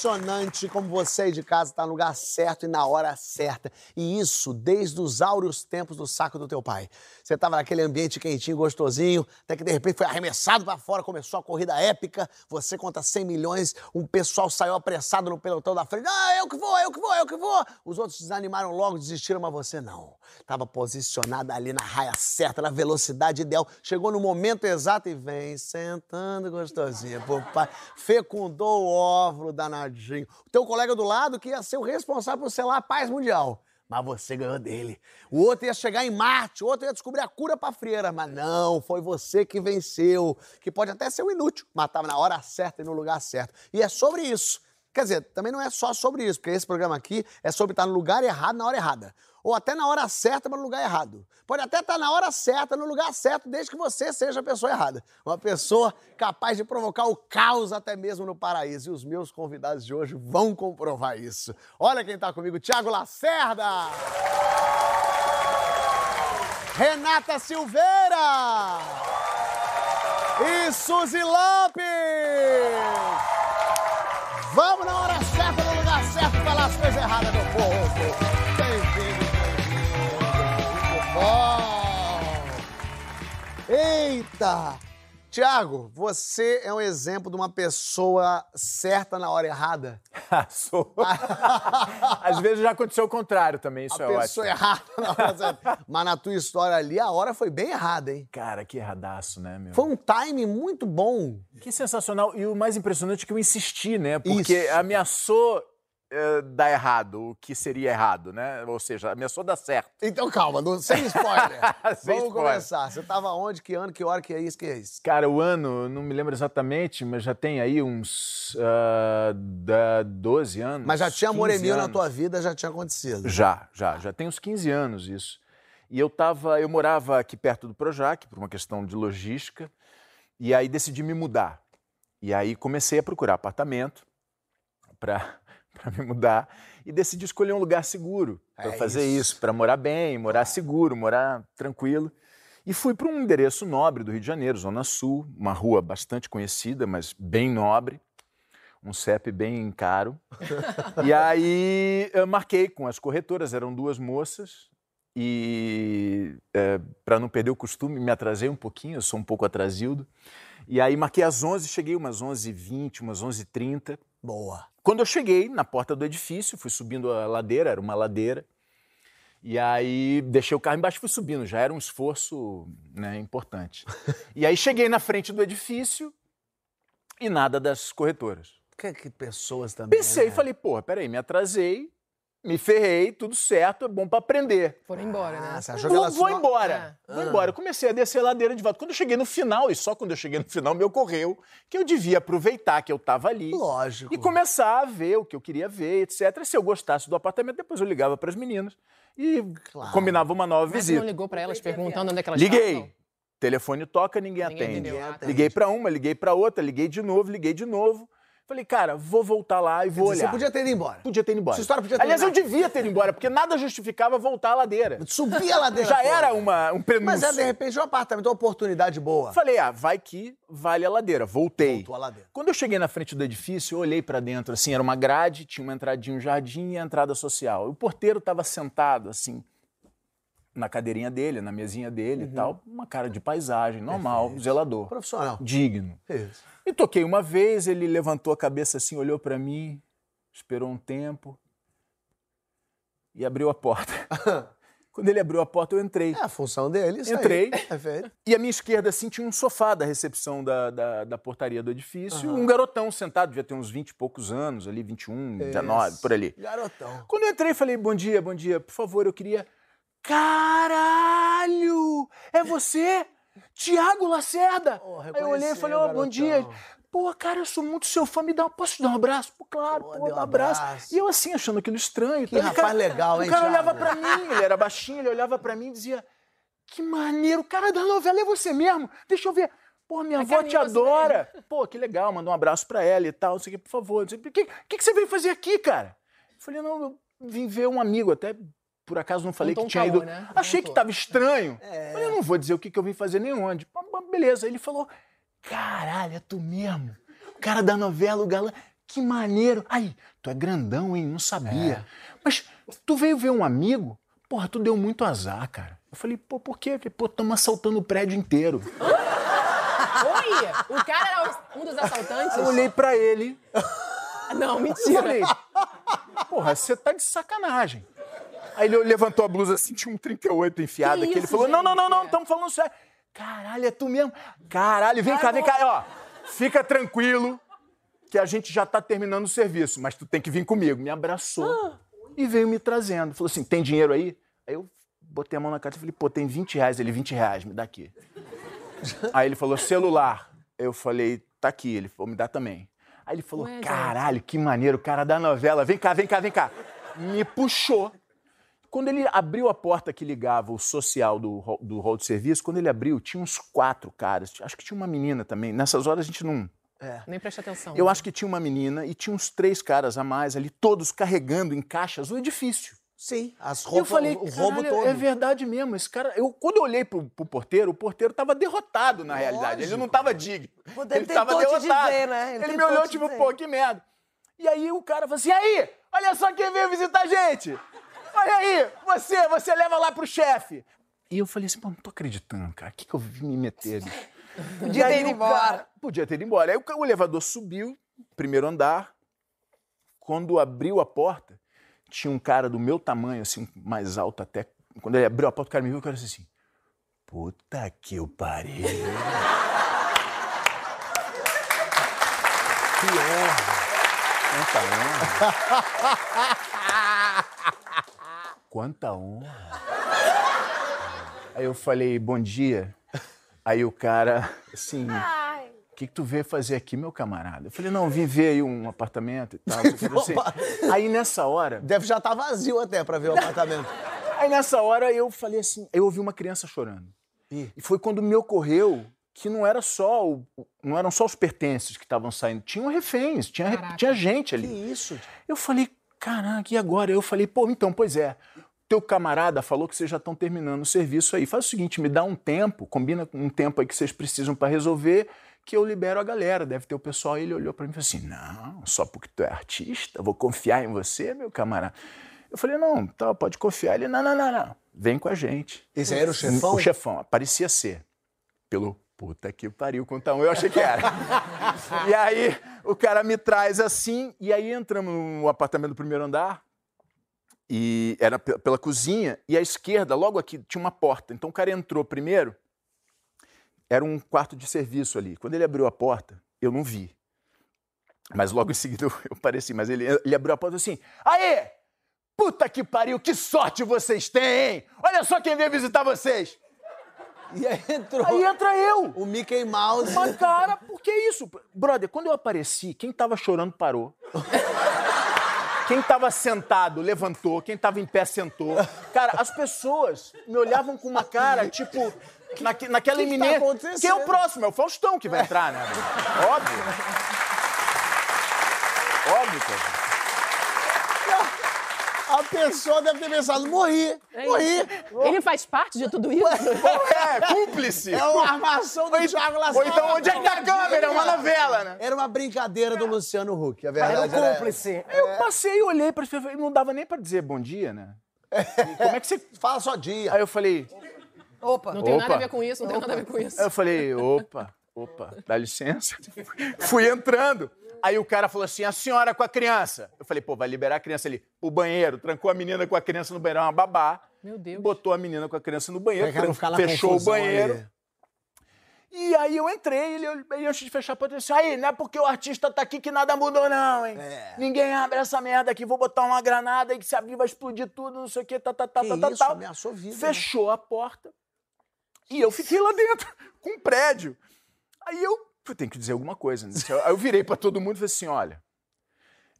Impressionante como você aí de casa está no lugar certo e na hora certa. E isso desde os áureos tempos do saco do teu pai. Você estava naquele ambiente quentinho, gostosinho, até que de repente foi arremessado para fora, começou a corrida épica, você conta 100 milhões, um pessoal saiu apressado no pelotão da frente, ah, eu que vou, eu que vou, eu que vou. Os outros desanimaram logo, desistiram, mas você não. Estava posicionada ali na raia certa, na velocidade ideal, chegou no momento exato e vem sentando gostosinha, pô, pai, fecundou o óvulo danadinho. O teu colega do lado que ia ser o responsável por selar a paz mundial. Mas você ganhou dele. O outro ia chegar em Marte, o outro ia descobrir a cura pra frieira. Mas não, foi você que venceu. Que pode até ser um inútil, mas estava na hora certa e no lugar certo. E é sobre isso. Quer dizer, também não é só sobre isso, porque esse programa aqui é sobre estar no lugar errado na hora errada. Ou até na hora certa, mas no lugar errado. Pode até estar na hora certa, no lugar certo, desde que você seja a pessoa errada. Uma pessoa capaz de provocar o caos até mesmo no paraíso. E os meus convidados de hoje vão comprovar isso. Olha quem está comigo, Tiago Lacerda! Renata Silveira! E Suzy Lopes! Vamos na hora certa, no lugar certo, falar as coisas erradas do povo. Bem-vindo, bem-vindo. Bom. Eita! Tiago, você é um exemplo de uma pessoa certa na hora errada. Sou. Às vezes já aconteceu o contrário também, isso a é pessoa ótimo. errada na hora certa. Mas na tua história ali, a hora foi bem errada, hein? Cara, que erradaço, né, meu? Foi um time muito bom. Que sensacional. E o mais impressionante é que eu insisti, né? Porque Isso. ameaçou eh, dar errado o que seria errado, né? Ou seja, ameaçou dar certo. Então calma, não- sem spoiler. Sem Vamos spoiler. começar. Você tava onde, que ano, que hora, que é isso, que é isso? Cara, o ano, não me lembro exatamente, mas já tem aí uns ah, da 12 anos. Mas já tinha amor e 15 mil na tua vida, já tinha acontecido. Já, já, já tem uns 15 anos isso. E eu tava, eu morava aqui perto do Projac, por uma questão de logística, e aí decidi me mudar. E aí comecei a procurar apartamento para me mudar e decidi escolher um lugar seguro para É fazer isso. isso, para morar bem, morar seguro, morar tranquilo. E fui para um endereço nobre do Rio de Janeiro, Zona Sul, uma rua bastante conhecida, mas bem nobre, um CEP bem caro. e aí eu marquei com as corretoras, eram duas moças, e para não perder o costume, me atrasei um pouquinho, eu sou um pouco atrasildo. E aí marquei às 11, cheguei umas 11h20, umas 11h30. Boa. Quando eu cheguei na porta do edifício, fui subindo a ladeira, era uma ladeira, e aí deixei o carro embaixo e fui subindo, já era um esforço né, importante. e aí cheguei na frente do edifício e nada das corretoras. Que, que pessoas também. Pensei, né? falei, porra, peraí, me atrasei, me ferrei, tudo certo, é bom pra aprender. Foram embora, Ah, né? você achou que Vou, elas vou embora, Ah. vou embora. Eu comecei a descer a ladeira de volta. Quando eu cheguei no final, e só quando eu cheguei no final me ocorreu que eu devia aproveitar que eu estava ali Lógico. e começar a ver o que eu queria ver, etc. E se eu gostasse do apartamento, depois eu ligava para as meninas e Claro. combinava uma nova Mas você visita. não ligou pra elas perguntando onde é que elas Liguei. estavam? Telefone toca, ninguém, Ninguém atende. atendeu. Ah, tá. Liguei para uma, liguei para outra, liguei de novo, liguei de novo. Falei, cara, vou voltar lá e vou dizer, olhar. Você podia ter ido embora. Podia ter ido embora. Essa história podia ter Aliás, eu terminado. devia ter ido embora, porque nada justificava voltar à ladeira. Subir a ladeira. Já toda. era uma, um prenúncio. Mas é, de repente, um apartamento, uma oportunidade boa. Falei, ah, vai que vale a ladeira. Voltei. Voltou a ladeira. Quando eu cheguei na frente do edifício, eu olhei pra dentro, assim, era uma grade, tinha uma entradinha, um jardim e a entrada social. O porteiro estava sentado, assim, na cadeirinha dele, na mesinha dele Uhum. e tal, uma cara de paisagem, normal, zelador, Profissional. digno. Isso. E toquei uma vez, ele levantou a cabeça assim, olhou pra mim, esperou um tempo e abriu a porta. Quando ele abriu a porta, eu entrei. É a função dele, isso Entrei. Aí. Perfeito. E à minha esquerda, assim, tinha um sofá da recepção da, da, da portaria do edifício. Um garotão sentado, devia ter uns 20 e poucos anos, ali, 21, 19, por ali. Garotão. Quando eu entrei, falei, bom dia, bom dia, por favor, eu queria... Caralho! É você? Tiago Lacerda! Oh, Aí eu olhei e falei, ó, reconheceu, bom dia. Pô, cara, eu sou muito seu fã, me dá, posso te dar um abraço? Pô, claro, Pô, pô, deu um dá um abraço. abraço. E eu assim, achando aquilo estranho. Que Então, o rapaz legal, hein, O cara Thiago? olhava pra mim, ele era baixinho, ele olhava pra mim e dizia, que maneiro, o cara da novela é você mesmo? Deixa eu ver. Pô, minha avó te adora. Pô, que legal, mandou um abraço pra ela e tal, não sei o que, por favor. O que, que, que você veio fazer aqui, cara? Eu falei, não, eu vim ver um amigo, até por acaso não falei Contou que um tinha caô, ido. né? Achei que tava estranho. É. Falei, eu não vou dizer o que, que eu vim fazer nem onde. Beleza. Aí ele falou, caralho, é tu mesmo. O cara da novela, o galã. Que maneiro. Aí, tu é grandão, hein? Não sabia. Mas tu veio ver um amigo? Porra, tu deu muito azar, cara. Eu falei, pô, por quê? Eu falei, pô, estamos assaltando o prédio inteiro. Oi! O cara era um dos assaltantes? Eu olhei pra ele Não, mentira. falei, porra, você tá de sacanagem. Aí ele levantou a blusa assim, tinha um 38 enfiado Que aqui. Ele falou, não, não, não, não, gente? estamos falando sério. Caralho, é tu mesmo? Caralho, vem cá, vem cá. Ó, fica tranquilo que a gente já tá terminando o serviço, mas tu tem que vir comigo. Me abraçou Ah. e veio me trazendo. Falou assim, tem dinheiro aí? Aí eu botei a mão na carta e falei, pô, tem 20 reais. Ele, 20 reais, me dá aqui. Aí ele falou, celular. Eu falei, tá aqui. Ele falou, me dá também. Aí ele falou, Ué, gente. caralho, que maneiro, o cara da novela. Vem cá, vem cá, vem cá. Me puxou. Quando ele abriu a porta que ligava o social do, hall- do hall de serviço, quando ele abriu, tinha uns quatro caras. Acho que tinha uma menina também. Nessas horas a gente não. Nem preste atenção. Eu acho que tinha uma menina e tinha uns três caras a mais ali, todos carregando em caixas o edifício. Sim, as E eu roupas, falei, o roubo "Caralho, todo. é verdade mesmo. Esse cara, eu, quando eu olhei pro, pro porteiro, o porteiro estava derrotado na realidade. Ele não estava digno. Ele te derrotado. dizer, né? Ele Ele, me olhou tipo, dizer. pô, que merda. E aí o cara falou assim: aí, olha só quem veio visitar a gente. Olha aí, você, você leva lá pro chefe. E eu falei assim, pô, não tô acreditando, cara. O que, que eu vim me meter? Podia ter ido embora. cara- podia ter ido embora. Aí o, o elevador subiu, primeiro andar. Quando abriu a porta, tinha um cara do meu tamanho, assim, mais alto até. Quando ele abriu a porta, o cara me viu e o cara disse assim: Puta que eu pariu. Que honra. Quanta honra. Quanta honra. Aí eu falei, bom dia. Aí o cara, assim, o que, que tu veio fazer aqui, meu camarada? Eu falei, não, vim ver aí um apartamento e tal. que, assim. Aí nessa hora, Deve já estar vazio até pra ver o apartamento. aí nessa hora eu falei assim, eu ouvi uma criança chorando. Ih. E foi quando me ocorreu que não era só o- não eram só os pertences que estavam saindo, tinham reféns, tinha, Caraca. tinha gente Que ali. isso? Eu falei, caraca, e agora? Eu falei, pô, então, pois é. Teu camarada falou que vocês já estão terminando o serviço aí. Faz o seguinte, me dá um tempo, combina com um tempo aí que vocês precisam para resolver, que eu libero a galera. Deve ter o pessoal. Aí ele olhou para mim e falou assim: não, só porque tu é artista, vou confiar em você, meu camarada. Eu falei, não, tá, pode confiar. Ele, não, não, não, não. Vem com a gente. Esse era o chefão? O chefão, parecia ser. Pelo puta que pariu, conta um, eu achei que era. e aí o cara me traz assim, e aí entramos no apartamento do primeiro andar, e era pe- pela cozinha, e à esquerda, logo aqui, tinha uma porta. Então o cara entrou primeiro, era um quarto de serviço ali. Quando ele abriu a porta, eu não vi. Mas logo em seguida eu, eu pareci, mas ele, ele abriu a porta assim: Aê! Puta que pariu, que sorte vocês têm, hein? Olha só quem veio visitar vocês! E aí entrou Aí entra eu! o Mickey Mouse. Mas, cara, por que isso? Brother, quando eu apareci, quem tava chorando parou. Quem tava sentado levantou, quem tava em pé sentou. Cara, as pessoas me olhavam com uma cara, tipo, naque- naquela que tá iminência. Quem é o próximo? É o Faustão que vai entrar, né? Óbvio. Óbvio, cara. A pessoa deve ter pensado, morri, morri. Ele faz parte de tudo isso? É, cúmplice. É uma armação do Thiago Ou Lacerda. então, onde é que tá a câmera? É uma novela, né? Era uma brincadeira do Luciano Huck, a Era verdade um era- cúmplice. Eu passei e olhei para as pessoas, não dava nem para dizer bom dia, né? Como é que você. Fala só dia. Aí eu falei, Opa. Não tem nada Opa. a ver com isso, não tem nada a ver com isso. Aí eu falei, opa. Opa, dá licença. Fui entrando. Aí o cara falou assim: a senhora com a criança. Eu falei, pô, vai liberar a criança ali. O banheiro, trancou a menina com a criança no banheiro, é uma babá. Meu Deus. Botou a menina com a criança no banheiro, fechou o banheiro. ali. E aí eu entrei, ele, ele antes de fechar a porta, disse, aí, não é porque o artista tá aqui que nada mudou não, hein? É. Ninguém abre essa merda aqui, vou botar uma granada e que se abrir vai explodir tudo, não sei o que, tá, tá, tá, Que tá, tá, isso, tá. ameaçou vida. né? Fechou a porta e eu fiquei lá dentro, com um prédio. Aí eu, eu tenho que dizer alguma coisa. Né? Aí eu virei pra todo mundo e falei assim, olha,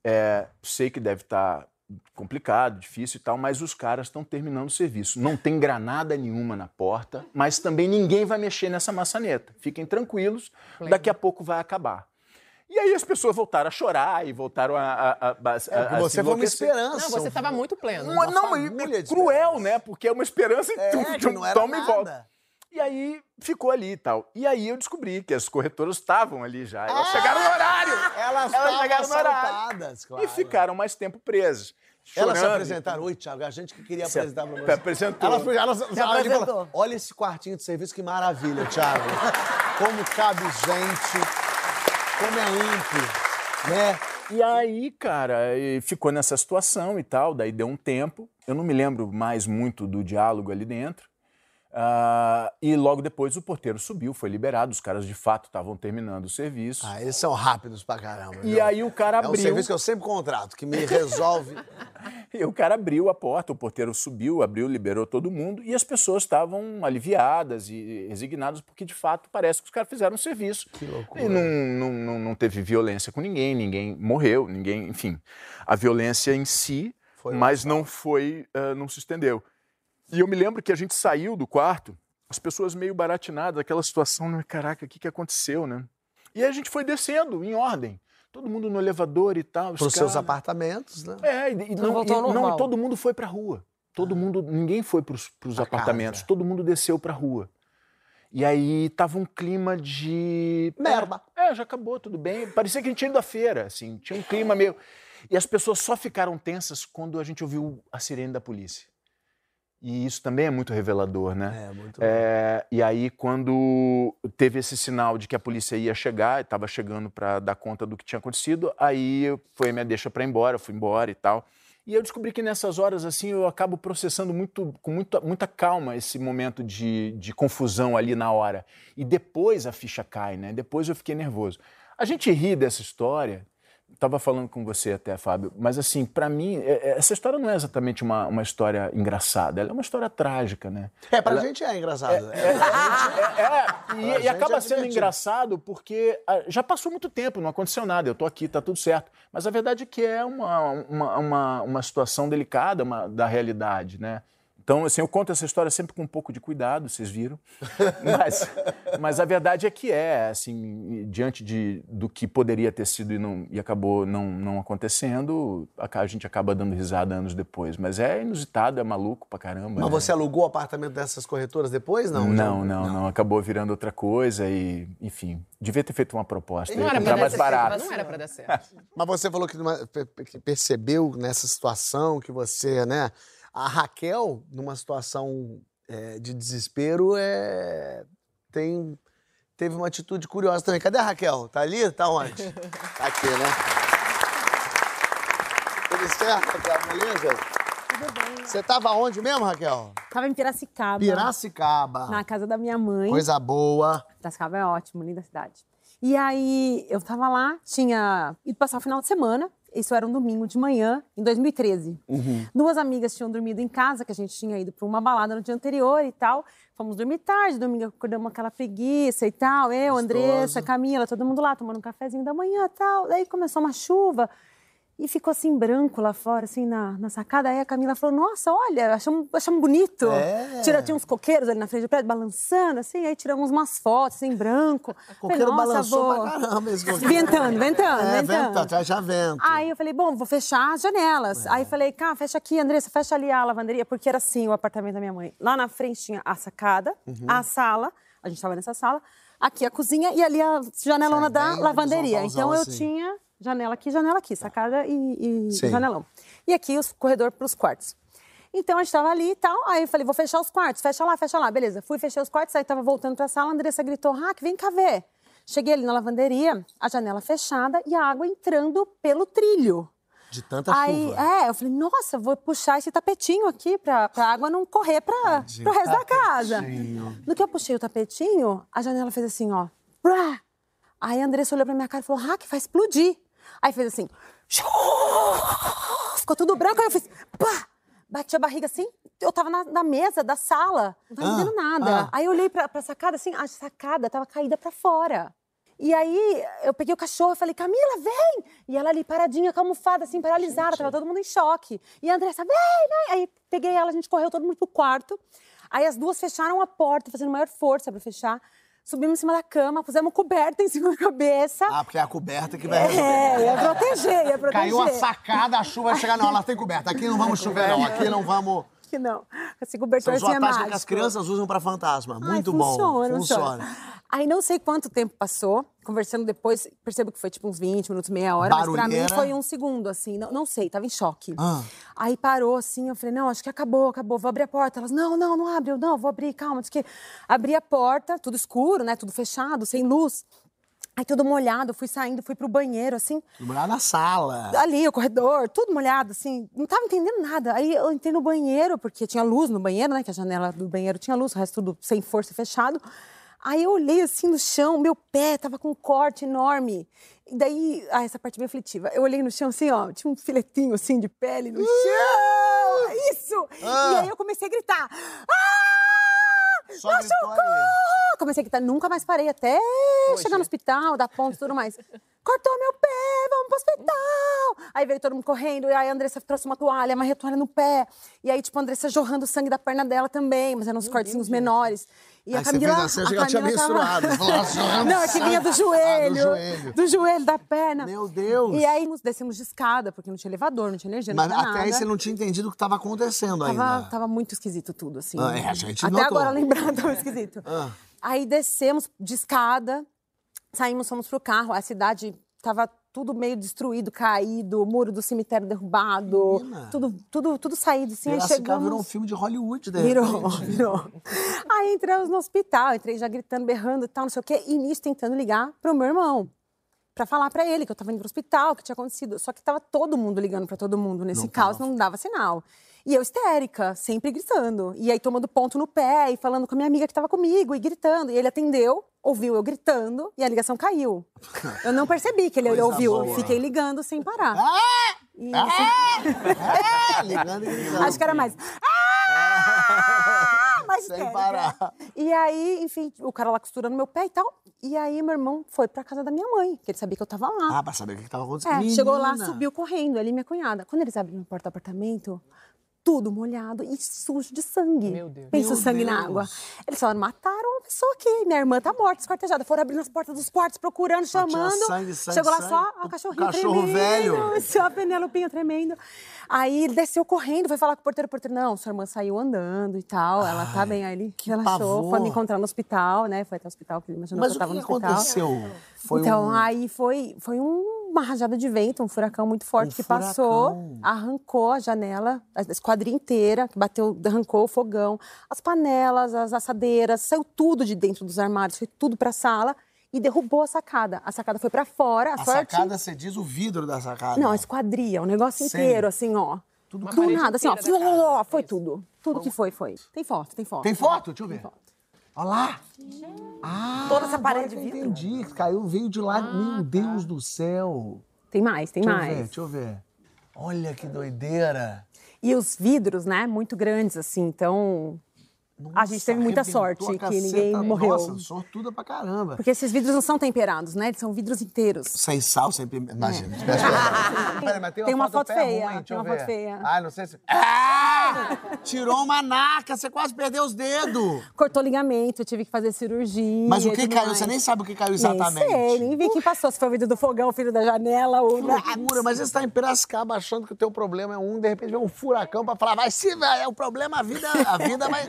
é, sei que deve estar complicado, difícil e tal, mas os caras estão terminando o serviço. Não tem granada nenhuma na porta, mas também ninguém vai mexer nessa maçaneta. Fiquem tranquilos, daqui a pouco vai acabar. E aí as pessoas voltaram a chorar e voltaram a, a, a, a, É, a você foi uma esperança. Não, você estava muito pleno. Uma- uma não, é cruel, né? Porque é uma esperança e É, não era toma e volta. E aí ficou ali e tal. E aí eu descobri que as corretoras estavam ali já. Elas Ah! chegaram no horário. Elas Elas chegaram no horário. claro. E ficaram mais tempo presas. Elas se apresentaram. Oi, Thiago, a gente que queria Se apresentar pra você. apresentou. Elas, elas, elas apresentou. Olha esse quartinho de serviço, que maravilha, Thiago. Como cabe gente, como é amplo, né? E aí, cara, ficou nessa situação e tal. Daí deu um tempo. Eu não me lembro mais muito do diálogo ali dentro. Ah, e logo depois o porteiro subiu, foi liberado. Os caras de fato estavam terminando o serviço. Ah, eles são rápidos pra caramba. e aí o cara É um abriu. serviço que eu sempre contrato, que me resolve. E o cara abriu a porta, o porteiro subiu, abriu, liberou todo mundo e as pessoas estavam aliviadas e resignadas porque de fato parece que os caras fizeram o serviço. Que loucura. E não, não, não, não teve violência com ninguém, ninguém morreu, ninguém, enfim. A violência em si, Foi mas não foi, ah, não se estendeu. E eu me lembro que a gente saiu do quarto, as pessoas meio baratinadas, aquela situação, né? caraca, o que, que aconteceu, né? E aí a gente foi descendo em ordem, todo mundo no elevador e tal. os Para os seus apartamentos, né? é, e, e não, ao e- não, e todo mundo foi pra rua. Todo mundo, ninguém foi pros, pros Pra apartamentos, casa. todo mundo desceu pra rua. E aí tava um clima de. Merda. É, já acabou, tudo bem. Parecia que a gente tinha ido à feira, assim, tinha um clima meio. E as pessoas só ficaram tensas quando a gente ouviu a sirene da polícia. E isso também é muito revelador, né? É, muito É, e aí, quando teve esse sinal de que a polícia ia chegar, estava chegando para dar conta do que tinha acontecido, aí foi a minha deixa para ir embora, eu fui embora e tal. E eu descobri que nessas horas, assim, eu acabo processando muito, com muita, muita calma esse momento de, de confusão ali na hora. E depois a ficha cai, né? Depois eu fiquei nervoso. A gente ri dessa história, estava falando com você até, Fábio, mas assim, para mim, é- é- essa história não é exatamente uma, uma história engraçada, ela é uma história trágica, né? É, pra Ela- gente é engraçado. é, é, Pra e, e gente acaba é sendo divertido. engraçado porque ah, já passou muito tempo, não aconteceu nada, eu tô aqui, tá tudo certo. Mas a verdade é que é uma, uma, uma, uma situação delicada uma- da realidade, né? Então, assim, eu conto essa história sempre com um pouco de cuidado, vocês viram. Mas, mas a verdade é que é, assim, diante de, do que poderia ter sido e, não, e acabou não, não acontecendo, a, a gente acaba dando risada anos depois. Mas é inusitado, é maluco pra caramba. Mas né? você alugou o apartamento dessas corretoras depois? Não, Não, Já- não, não, Acabou virando outra coisa e, enfim, devia ter feito uma proposta. Não era pra mais dar certo, barato. mas não era pra dar certo. Mas você falou que, numa- que percebeu nessa situação que você, né? A Raquel, numa situação é, de desespero, é, tem, teve uma atitude curiosa também. Cadê a Raquel? Tá ali? Tá onde? Tá aqui, né? Tudo certo, Raquel? Beleza? Tudo bem. Você tava onde mesmo, Raquel? Tava em Piracicaba. Piracicaba. Na casa da minha mãe. Coisa boa. Piracicaba é ótimo, linda cidade. E aí, eu tava lá, tinha ido passar o final de semana. Isso era um domingo de manhã, em 2013. Duas amigas tinham dormido em casa, que a gente tinha ido para uma balada no dia anterior e tal. Fomos dormir tarde, domingo acordamos aquela preguiça e tal. Eu, Gostoso. Andressa, Camila, todo mundo lá tomando um cafezinho da manhã e tal. Daí começou uma chuva. E ficou assim branco lá fora, assim, na, na sacada. Aí a Camila falou: Nossa, olha, achamos, achamos bonito. É. Tira, tinha uns coqueiros ali na frente do prédio balançando, assim. Aí tiramos umas fotos, assim, em branco. Falei, Coqueiro "Nossa, balançou vou-" pra caramba esse coqueiro. Ventando, ventando, É, ventando. vento, tá já vento. Aí eu falei, bom, vou fechar as janelas. Aí falei, cá, fecha aqui, Andressa, fecha ali a lavanderia, porque era assim o apartamento da minha mãe. Lá na frente tinha a sacada, a sala, a gente tava nessa sala, aqui a cozinha e ali a janelona da lavanderia. Então eu assim. tinha janela aqui, janela aqui, sacada e, e janelão. E aqui os corredor para os quartos. Então a gente tava ali e tal. Aí eu falei, vou fechar os quartos, fecha lá, fecha lá. Beleza. Fui, fechei os quartos, aí tava voltando pra sala, a Andressa gritou, Rack, vem cá ver. Cheguei ali na lavanderia, a janela fechada e a água entrando pelo trilho. De tanta Aí, chuva. é, eu falei, nossa, vou puxar esse tapetinho aqui pra, pra água não correr pra, Tadinho, pro resto da casa. tapetinho. No que eu puxei o tapetinho, a janela fez assim, ó. Brá. Aí a Andressa olhou pra minha cara e falou, ah, que vai explodir. Aí fez assim. Ficou tudo branco, aí eu fiz. Pá! Bati a barriga assim, eu tava na, na mesa da sala, não tava Ah, entendendo nada. ah. Aí eu olhei pra, pra sacada assim, a sacada tava caída pra fora. E aí eu peguei o cachorro e falei, Camila, vem! E ela ali paradinha, com a almofada, assim, paralisada, tava todo mundo em choque. E a Andressa, vem, vem! Aí peguei ela, a gente correu todo mundo pro quarto. Aí as duas fecharam a porta, fazendo maior força pra fechar. Subimos em cima da cama, pusemos coberta em cima da cabeça. Ah, porque é a coberta que vai resolver. É, ia proteger, ia proteger. Caiu a sacada, a chuva vai chegar. Não, ela tem coberta. Aqui não vamos chover, não. Aqui não vamos. Que não. Esse cobertor São assim é sua tática mágico. que as crianças usam pra fantasma. Ai, Muito bom. funciona, Funciona. Aí não sei quanto tempo passou, conversando depois, percebo que foi tipo uns 20 minutos, meia hora, mas pra mim Barulheira. foi um segundo, assim, não, não sei, tava em choque. Ah. Aí parou assim, eu falei, não, acho que acabou, acabou, vou abrir a porta. Elas, não, não, não abre, eu não, vou abrir, calma, diz que abri a porta, tudo escuro, né, tudo fechado, sem luz. Aí tudo molhado, fui saindo, fui pro banheiro, assim, Morar na sala. ali, o corredor, tudo molhado, assim, não tava entendendo nada. Aí eu entrei no banheiro, porque tinha luz no banheiro, né? Que a janela do banheiro tinha luz, o resto tudo sem força e fechado. Aí eu olhei assim no chão, meu pé tava com um corte enorme. E daí, ah, essa parte bem aflitiva. Eu olhei no chão assim, ó, tinha um filetinho assim de pele no chão. Isso! Ah. E aí eu comecei a gritar. Ah! Só. Socorro! Comecei a gritar, nunca mais parei até chegar no hospital, dar ponto e tudo mais. Cortou meu pé, vamos pro hospital! Aí veio todo mundo correndo, e aí a Andressa trouxe uma toalha, amarrei a toalha no pé. E aí, tipo, a Andressa jorrando sangue da perna dela também, mas eram uns cortezinhos menores. E Aí a você Camila. fez assim, que ela tinha Camila tava- menstruado. Falou, "Nossa, jorrando Não, é que vinha do sangue." joelho. Ah, do joelho. do joelho, da perna. Meu Deus. E aí nos descemos de escada, porque não tinha elevador, não tinha energia, não Mas tinha até nada. aí você não tinha entendido o que estava acontecendo Tava, ainda. tava muito esquisito tudo, assim. Ah, é, a gente Até notou. agora lembrar tava esquisito. Ah. Aí descemos de escada, saímos, fomos pro carro. A cidade tava tudo meio destruído, caído, o muro do cemitério derrubado, Menina. tudo, tudo, tudo saído, assim. Aí Piracicaba chegamos... virou um filme de Hollywood, né? Virou, virou. Aí entramos no hospital, entrei já gritando, berrando e tal, não sei o quê, e nisso tentando ligar pro meu irmão. Pra falar pra ele que eu tava indo pro hospital, que tinha acontecido. Só que tava todo mundo ligando pra todo mundo nesse Não caos, tava. não dava sinal. E eu histérica, sempre gritando. E aí tomando ponto no pé e falando com a minha amiga que tava comigo e gritando. E ele atendeu, ouviu eu gritando e a ligação caiu. Eu não percebi que ele Coisa ouviu, boa. eu fiquei ligando sem parar. Ah! E, Ah! Ligando e gritando. Acho que era mais. Ah! Mais Sem histérica. parar. E aí, enfim, o cara lá costurando meu pé e tal. E aí, meu irmão foi pra casa da minha mãe, que ele sabia que eu tava lá. Ah, pra saber o que estava acontecendo. É, chegou lá, subiu correndo, e minha cunhada. Quando eles abriram a porta do apartamento, tudo molhado e sujo de sangue. Meu Deus. Pensa o Meu sangue na Deus. água. Eles falaram, mataram uma pessoa aqui. Minha irmã tá morta, esquartejada. Foram abrindo as portas dos quartos, procurando, Só chamando. sangue, sangue, Chegou lá sangue. só O a cachorrinha cachorro tremendo. velho. Só a Penelopinha tremendo. Aí ele desceu correndo, foi falar com o porteiro. O porteiro, não, sua irmã saiu andando e tal. ela tá bem. Aí ele relaxou, pavor. foi me encontrar no hospital, né? Foi até o hospital, que ele imaginou Mas que o eu tava que, no que hospital. aconteceu? Foi então, um... aí foi, foi um- uma rajada de vento, um furacão muito forte Um que passou, furacão. arrancou a janela, a esquadrilha inteira, que bateu, arrancou o fogão, as panelas, as assadeiras, saiu tudo de dentro dos armários, foi tudo pra sala e derrubou a sacada. A sacada foi pra fora, a, A sorte... sacada, você diz o vidro da sacada. Não, a esquadrilha, o negócio inteiro, assim, ó. Tudo do nada, assim, ó. casa, Foi, tudo. Tudo que foi, foi. Tem foto, tem foto. Tem foto? Deixa eu ver. Tem foto. Olha lá. Ah, Toda essa parede de vidro. entendi. Caiu, veio de lá. Meu Deus do céu. Tem mais, tem Deixa eu mais. ver, deixa eu ver. Olha que doideira. E os vidros, né, muito grandes, assim, então... a gente teve muita sorte que ninguém morreu. Nossa, sortuda pra caramba. Porque esses vidros não são temperados, né? Eles são vidros inteiros. Sem sal, sem pimenta. Imagina. tivesse- Peraí, mas tem uma, Tem uma foto, foto feia, ruim, tem uma ver. foto feia. Ah, não sei se... Ah! Tirou uma naca, você quase perdeu os dedos. Cortou ligamento, eu tive que fazer cirurgia. Mas o que caiu? mais. Você nem sabe o que caiu exatamente. Nem sei, nem vi quem passou. Se foi o vidro do fogão, o filho da janela ou Que loucura, mas você está em Piracicaba achando que o teu problema é um, de repente vem um furacão pra falar, vai se vai, é o problema, a vida, a vida vai...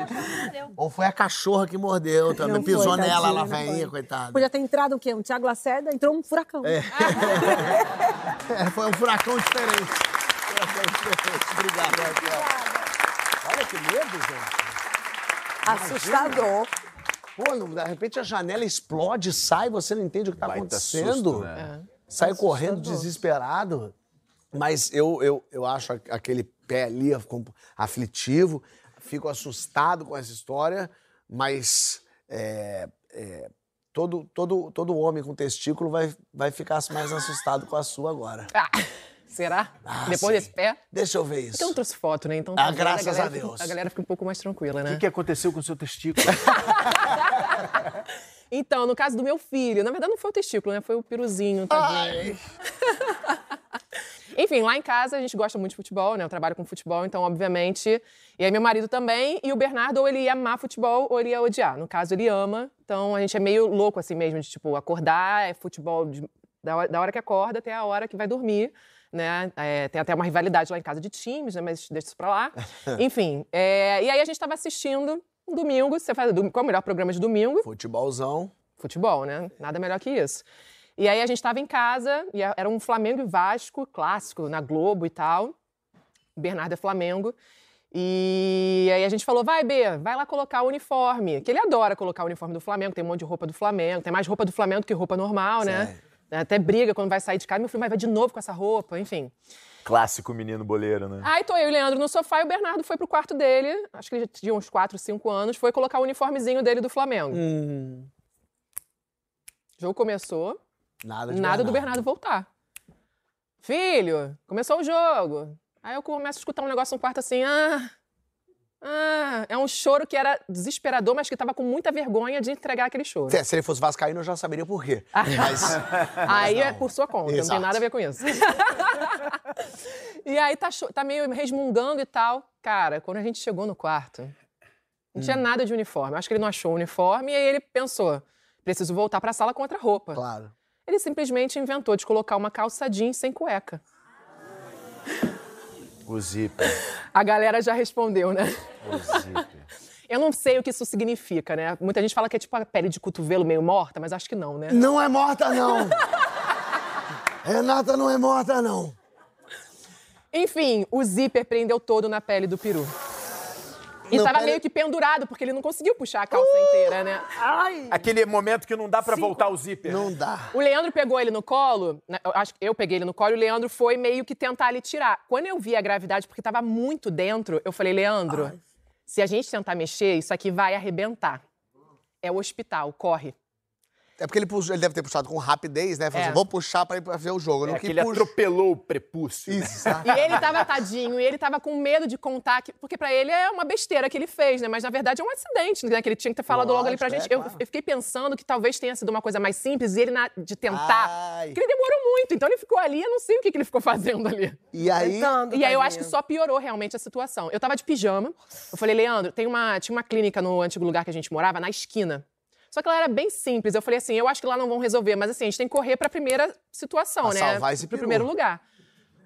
Ou foi a cachorra que mordeu também, Não pisou foi, nela, velhinha, foi. coitada. Podia ter entrado o quê? Um Tiago Lacerda, entrou um furacão. É, foi um furacão diferente. Furacão diferente. Obrigado, Raquel. Olha que medo, gente. Assustador. Pô, de repente a janela explode, sai, você não entende o que tá Baita acontecendo. susto, né? Sai correndo desesperado. Mas eu, eu, eu acho aquele pé ali aflitivo, fico assustado com essa história, mas é, é, todo, todo, todo homem com testículo vai, vai ficar mais assustado com a sua agora. Ah, será? Ah, Depois sim. desse pé? Deixa eu ver isso. Porque eu não trouxe foto, né? Então Ah, tá vendo, graças galera a fica- Deus. a galera fica um pouco mais tranquila, O né? que, que aconteceu com o seu testículo? Então, no caso do meu filho, na verdade não foi o testículo, né? Foi o piruzinho, tadinho. Enfim, lá em casa a gente gosta muito de futebol, né? Eu trabalho com futebol, então, obviamente. E aí, meu marido também. E o Bernardo, ou ele ia amar futebol, ou ele ia odiar. No caso, ele ama. Então, a gente é meio louco assim mesmo, de tipo, acordar, é futebol de- da, hora, da hora que acorda até a hora que vai dormir. Né? É, tem até uma rivalidade lá em casa de times, né? Mas deixa isso pra lá. Enfim. é, e aí a gente tava assistindo um domingo. Você faz qual é o melhor programa de domingo? Futebolzão. futebol, né? Nada melhor que isso. E aí a gente estava em casa, e era um Flamengo e Vasco clássico, na Globo e tal. O Bernardo é Flamengo. E aí a gente falou, vai, B, vai lá colocar o uniforme. Que ele adora colocar o uniforme do Flamengo, tem um monte de roupa do Flamengo, tem mais roupa do Flamengo que roupa normal, né? Sério? Até briga quando vai sair de casa, meu filho, vai de novo com essa roupa, enfim. Clássico menino boleiro, né? Aí tô eu e o Leandro no sofá e o Bernardo foi pro quarto dele, acho que ele já tinha uns 4, 5 anos, foi colocar o uniformezinho dele do Flamengo. Hum, O jogo começou, nada de Nada do Bernardo voltar. Filho, começou o jogo. Aí eu começo a escutar um negócio no quarto assim, ah, ah, é um choro que era desesperador, mas que tava com muita vergonha de entregar aquele choro. Se, se ele fosse vascaíno, eu já saberia por quê. Mas, Aí é não. por sua conta, não Exato. tem nada a ver com isso. e aí tá, tá meio resmungando e tal. Cara, quando a gente chegou no quarto, não Hum. tinha nada de uniforme. Acho que ele não achou o uniforme e aí ele pensou, preciso voltar pra sala com outra roupa. claro. Ele simplesmente inventou de colocar uma calça jeans sem cueca. O zíper. A galera já respondeu, né? O zíper. Eu não sei o que isso significa, né? Muita gente fala que é tipo a pele de cotovelo meio morta, mas acho que não, né? Não é morta, não. Renata não é morta, não. Enfim, o zíper prendeu todo na pele do peru. E Não, tava pera- meio que pendurado, porque ele não conseguiu puxar a calça inteira, né? Aquele momento que não dá pra voltar o zíper. Não dá. O Leandro pegou ele no colo, né, eu acho que eu peguei ele no colo e o Leandro foi meio que tentar ele tirar. Quando eu vi a gravidade, porque tava muito dentro, eu falei, Leandro, se a gente tentar mexer, isso aqui vai arrebentar. É o hospital, corre. É porque ele, puxou- ele deve ter puxado com rapidez, né? Falou É. assim, vou puxar pra ir pra ver o jogo. É No que ele puxa- atropelou o prepúcio. né? Isso, sabe? E ele tava tadinho, e ele tava com medo de contar, que, porque pra ele é uma besteira que ele fez, né? Mas na verdade é um acidente, né? Que ele tinha que ter falado logo ali pra Lógico, gente. é, Eu- claro. eu, fiquei pensando que talvez tenha sido uma coisa mais simples e ele, na- de tentar. Ai. Porque ele demorou muito, então ele ficou ali, eu não sei o que, que ele ficou fazendo ali. E aí, Tentando, E aí eu acho que só piorou realmente a situação. Eu tava de pijama. Eu falei, Leandro, tem uma, tinha uma clínica no antigo lugar que a gente morava, na esquina. Só que ela era bem simples. Eu falei assim, eu acho que lá não vão resolver, mas assim, a gente tem que correr pra primeira situação, Pra né? salvar esse Pro primeiro lugar.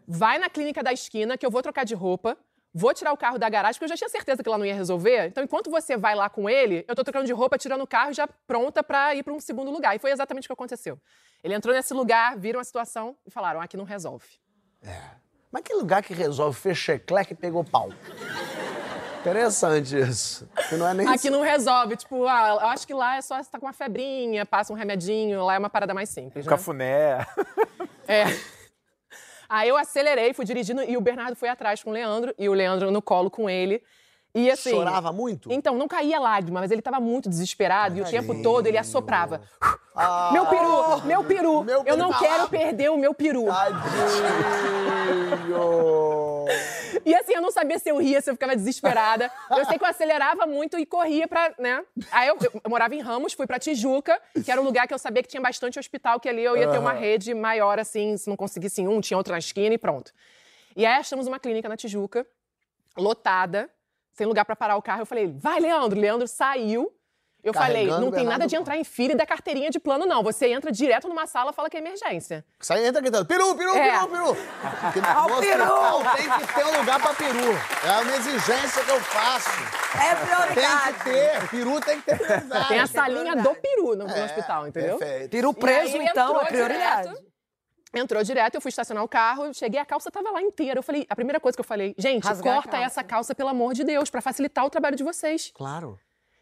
Vai na clínica da esquina, que eu vou trocar de roupa. Vou tirar o carro da garagem, porque eu já tinha certeza que lá não ia resolver. Então, enquanto você vai lá com ele, eu tô trocando de roupa, tirando o carro, já pronta pra ir pra um segundo lugar. E foi exatamente o que aconteceu. Ele entrou nesse lugar, viram a situação e falaram: aqui não resolve. mas que lugar que resolve fechecleque e pegou pau? Interessante isso. Que não é nem Aqui não resolve. Tipo, ah, eu acho que lá é só você tá com uma febrinha, passa um remedinho, lá é uma parada mais simples. Né? Cafuné. É. Aí eu acelerei, fui dirigindo e o Bernardo foi atrás com o Leandro e o Leandro no colo com ele. E assim. Chorava muito? Então, não caía lágrima, mas ele tava muito desesperado e o tempo todo ele assoprava. Meu peru, meu peru, Meu eu não peru. quero perder o meu peru. Tadinho! E assim, eu não sabia se eu ria, se eu ficava desesperada. Eu sei que eu acelerava muito e corria pra, né? Aí eu, eu morava em Ramos, fui pra Tijuca, que era um lugar que eu sabia que tinha bastante hospital, que ali eu ia ter uma rede maior, assim, se não conseguisse em um, tinha outro na esquina e pronto. E aí achamos uma clínica na Tijuca, lotada, sem lugar pra parar o carro. Eu falei, vai, Leandro. Leandro saiu. Eu falei, não tem nada de entrar em fila e dar carteirinha de plano, não. Você entra direto numa sala e fala que é emergência. Sai entra gritando, peru, peru, É. peru, peru. Porque no hospital tem que ter um lugar pra peru. É uma exigência que eu faço. É Tem prioridade. que ter, peru tem que ter prioridade. Tem a salinha do peru no, no É, hospital, entendeu? Perfeito. Peru preso, então, entrou é prioridade. direto. Entrou direto, eu fui estacionar o carro, cheguei, a calça tava lá inteira. Eu falei, a primeira coisa que eu falei, gente, Rasgar corta calça. essa calça, pelo amor de Deus, pra facilitar o trabalho de vocês. Claro.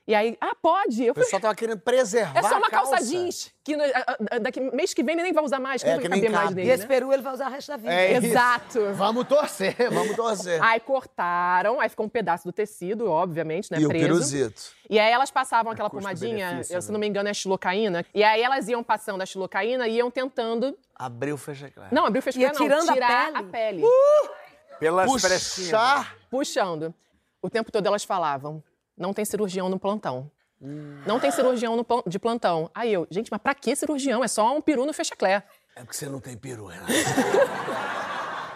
E aí, ah, pode. Eu O pessoal tava querendo preservar é só uma a calça. calça jeans, que no- a- a- daqui, mês que vem ele nem vai usar mais, que É, não que caber mais cabe. nele, E esse né? peru ele vai usar o resto da vida. É isso. Exato. Vamos torcer, vamos torcer. Aí cortaram, aí ficou um pedaço do tecido, obviamente, né? e o preso. piruzito. E aí elas passavam aquela pomadinha, custo-benefício, eu, se né? não me engano, é xilocaína. E aí elas iam passando a xilocaína e iam tentando. Abriu, fecha claro. Não, abriu o fechador, Ia não. tirando a tirar pele? a pele. Pelas frestinhas. Puxar. Puxando. O tempo todo elas falavam: não tem cirurgião no plantão. Não tem cirurgião no de plantão. Aí eu, gente, mas pra que cirurgião? É só um peru no fechaclé. É porque você não tem peru, Renato.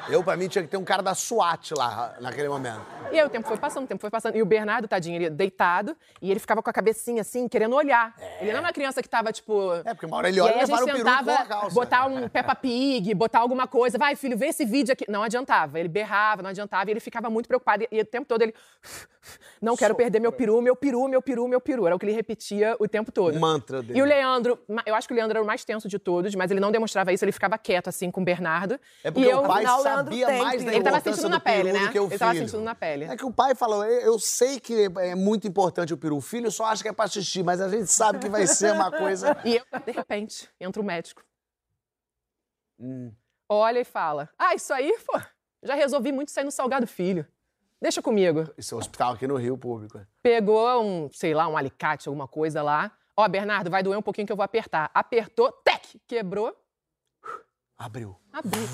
Eu, pra mim, tinha que ter um cara da SWAT lá, naquele momento. E aí o tempo foi passando, o tempo foi passando. E o Bernardo, tadinho, ele deitado, e ele ficava com a cabecinha assim, querendo olhar. Ele não era uma criança que tava, tipo. É, porque uma hora ele E olha e gente levava o peru a calça. botar um Peppa Pig, botar alguma coisa. Vai, filho, vê esse vídeo aqui. Não adiantava. Ele berrava, não adiantava. E ele ficava muito preocupado. E, e o tempo todo ele... Não quero perder meu peru, meu peru, meu peru, meu peru. Era o que ele repetia o tempo todo. O mantra dele. E o Leandro... Eu acho que o Leandro era o mais tenso de todos, mas ele não demonstrava isso. Ele ficava quieto, assim, com o Bernardo. É porque e eu, o pai afinal, o Leandro sabia tem mais da. Ele tava sentindo na do peru pele, do né? que o Ele tava filho. sentindo na pele. É que o pai falou, eu, sei que é muito importante o peru. O filho só acha que é pra xixi, mas a gente sabe que vai ser uma coisa... E eu, de repente, entra o médico. Hum. Olha e fala: Ah, isso aí, pô, já resolvi muito sair no salgado filho. Deixa comigo. Esse é um hospital aqui no Rio Público. Pegou um, sei lá, um alicate, alguma coisa lá. Ó, Bernardo, vai doer um pouquinho que eu vou apertar. Apertou, tec, quebrou, Abriu. abriu.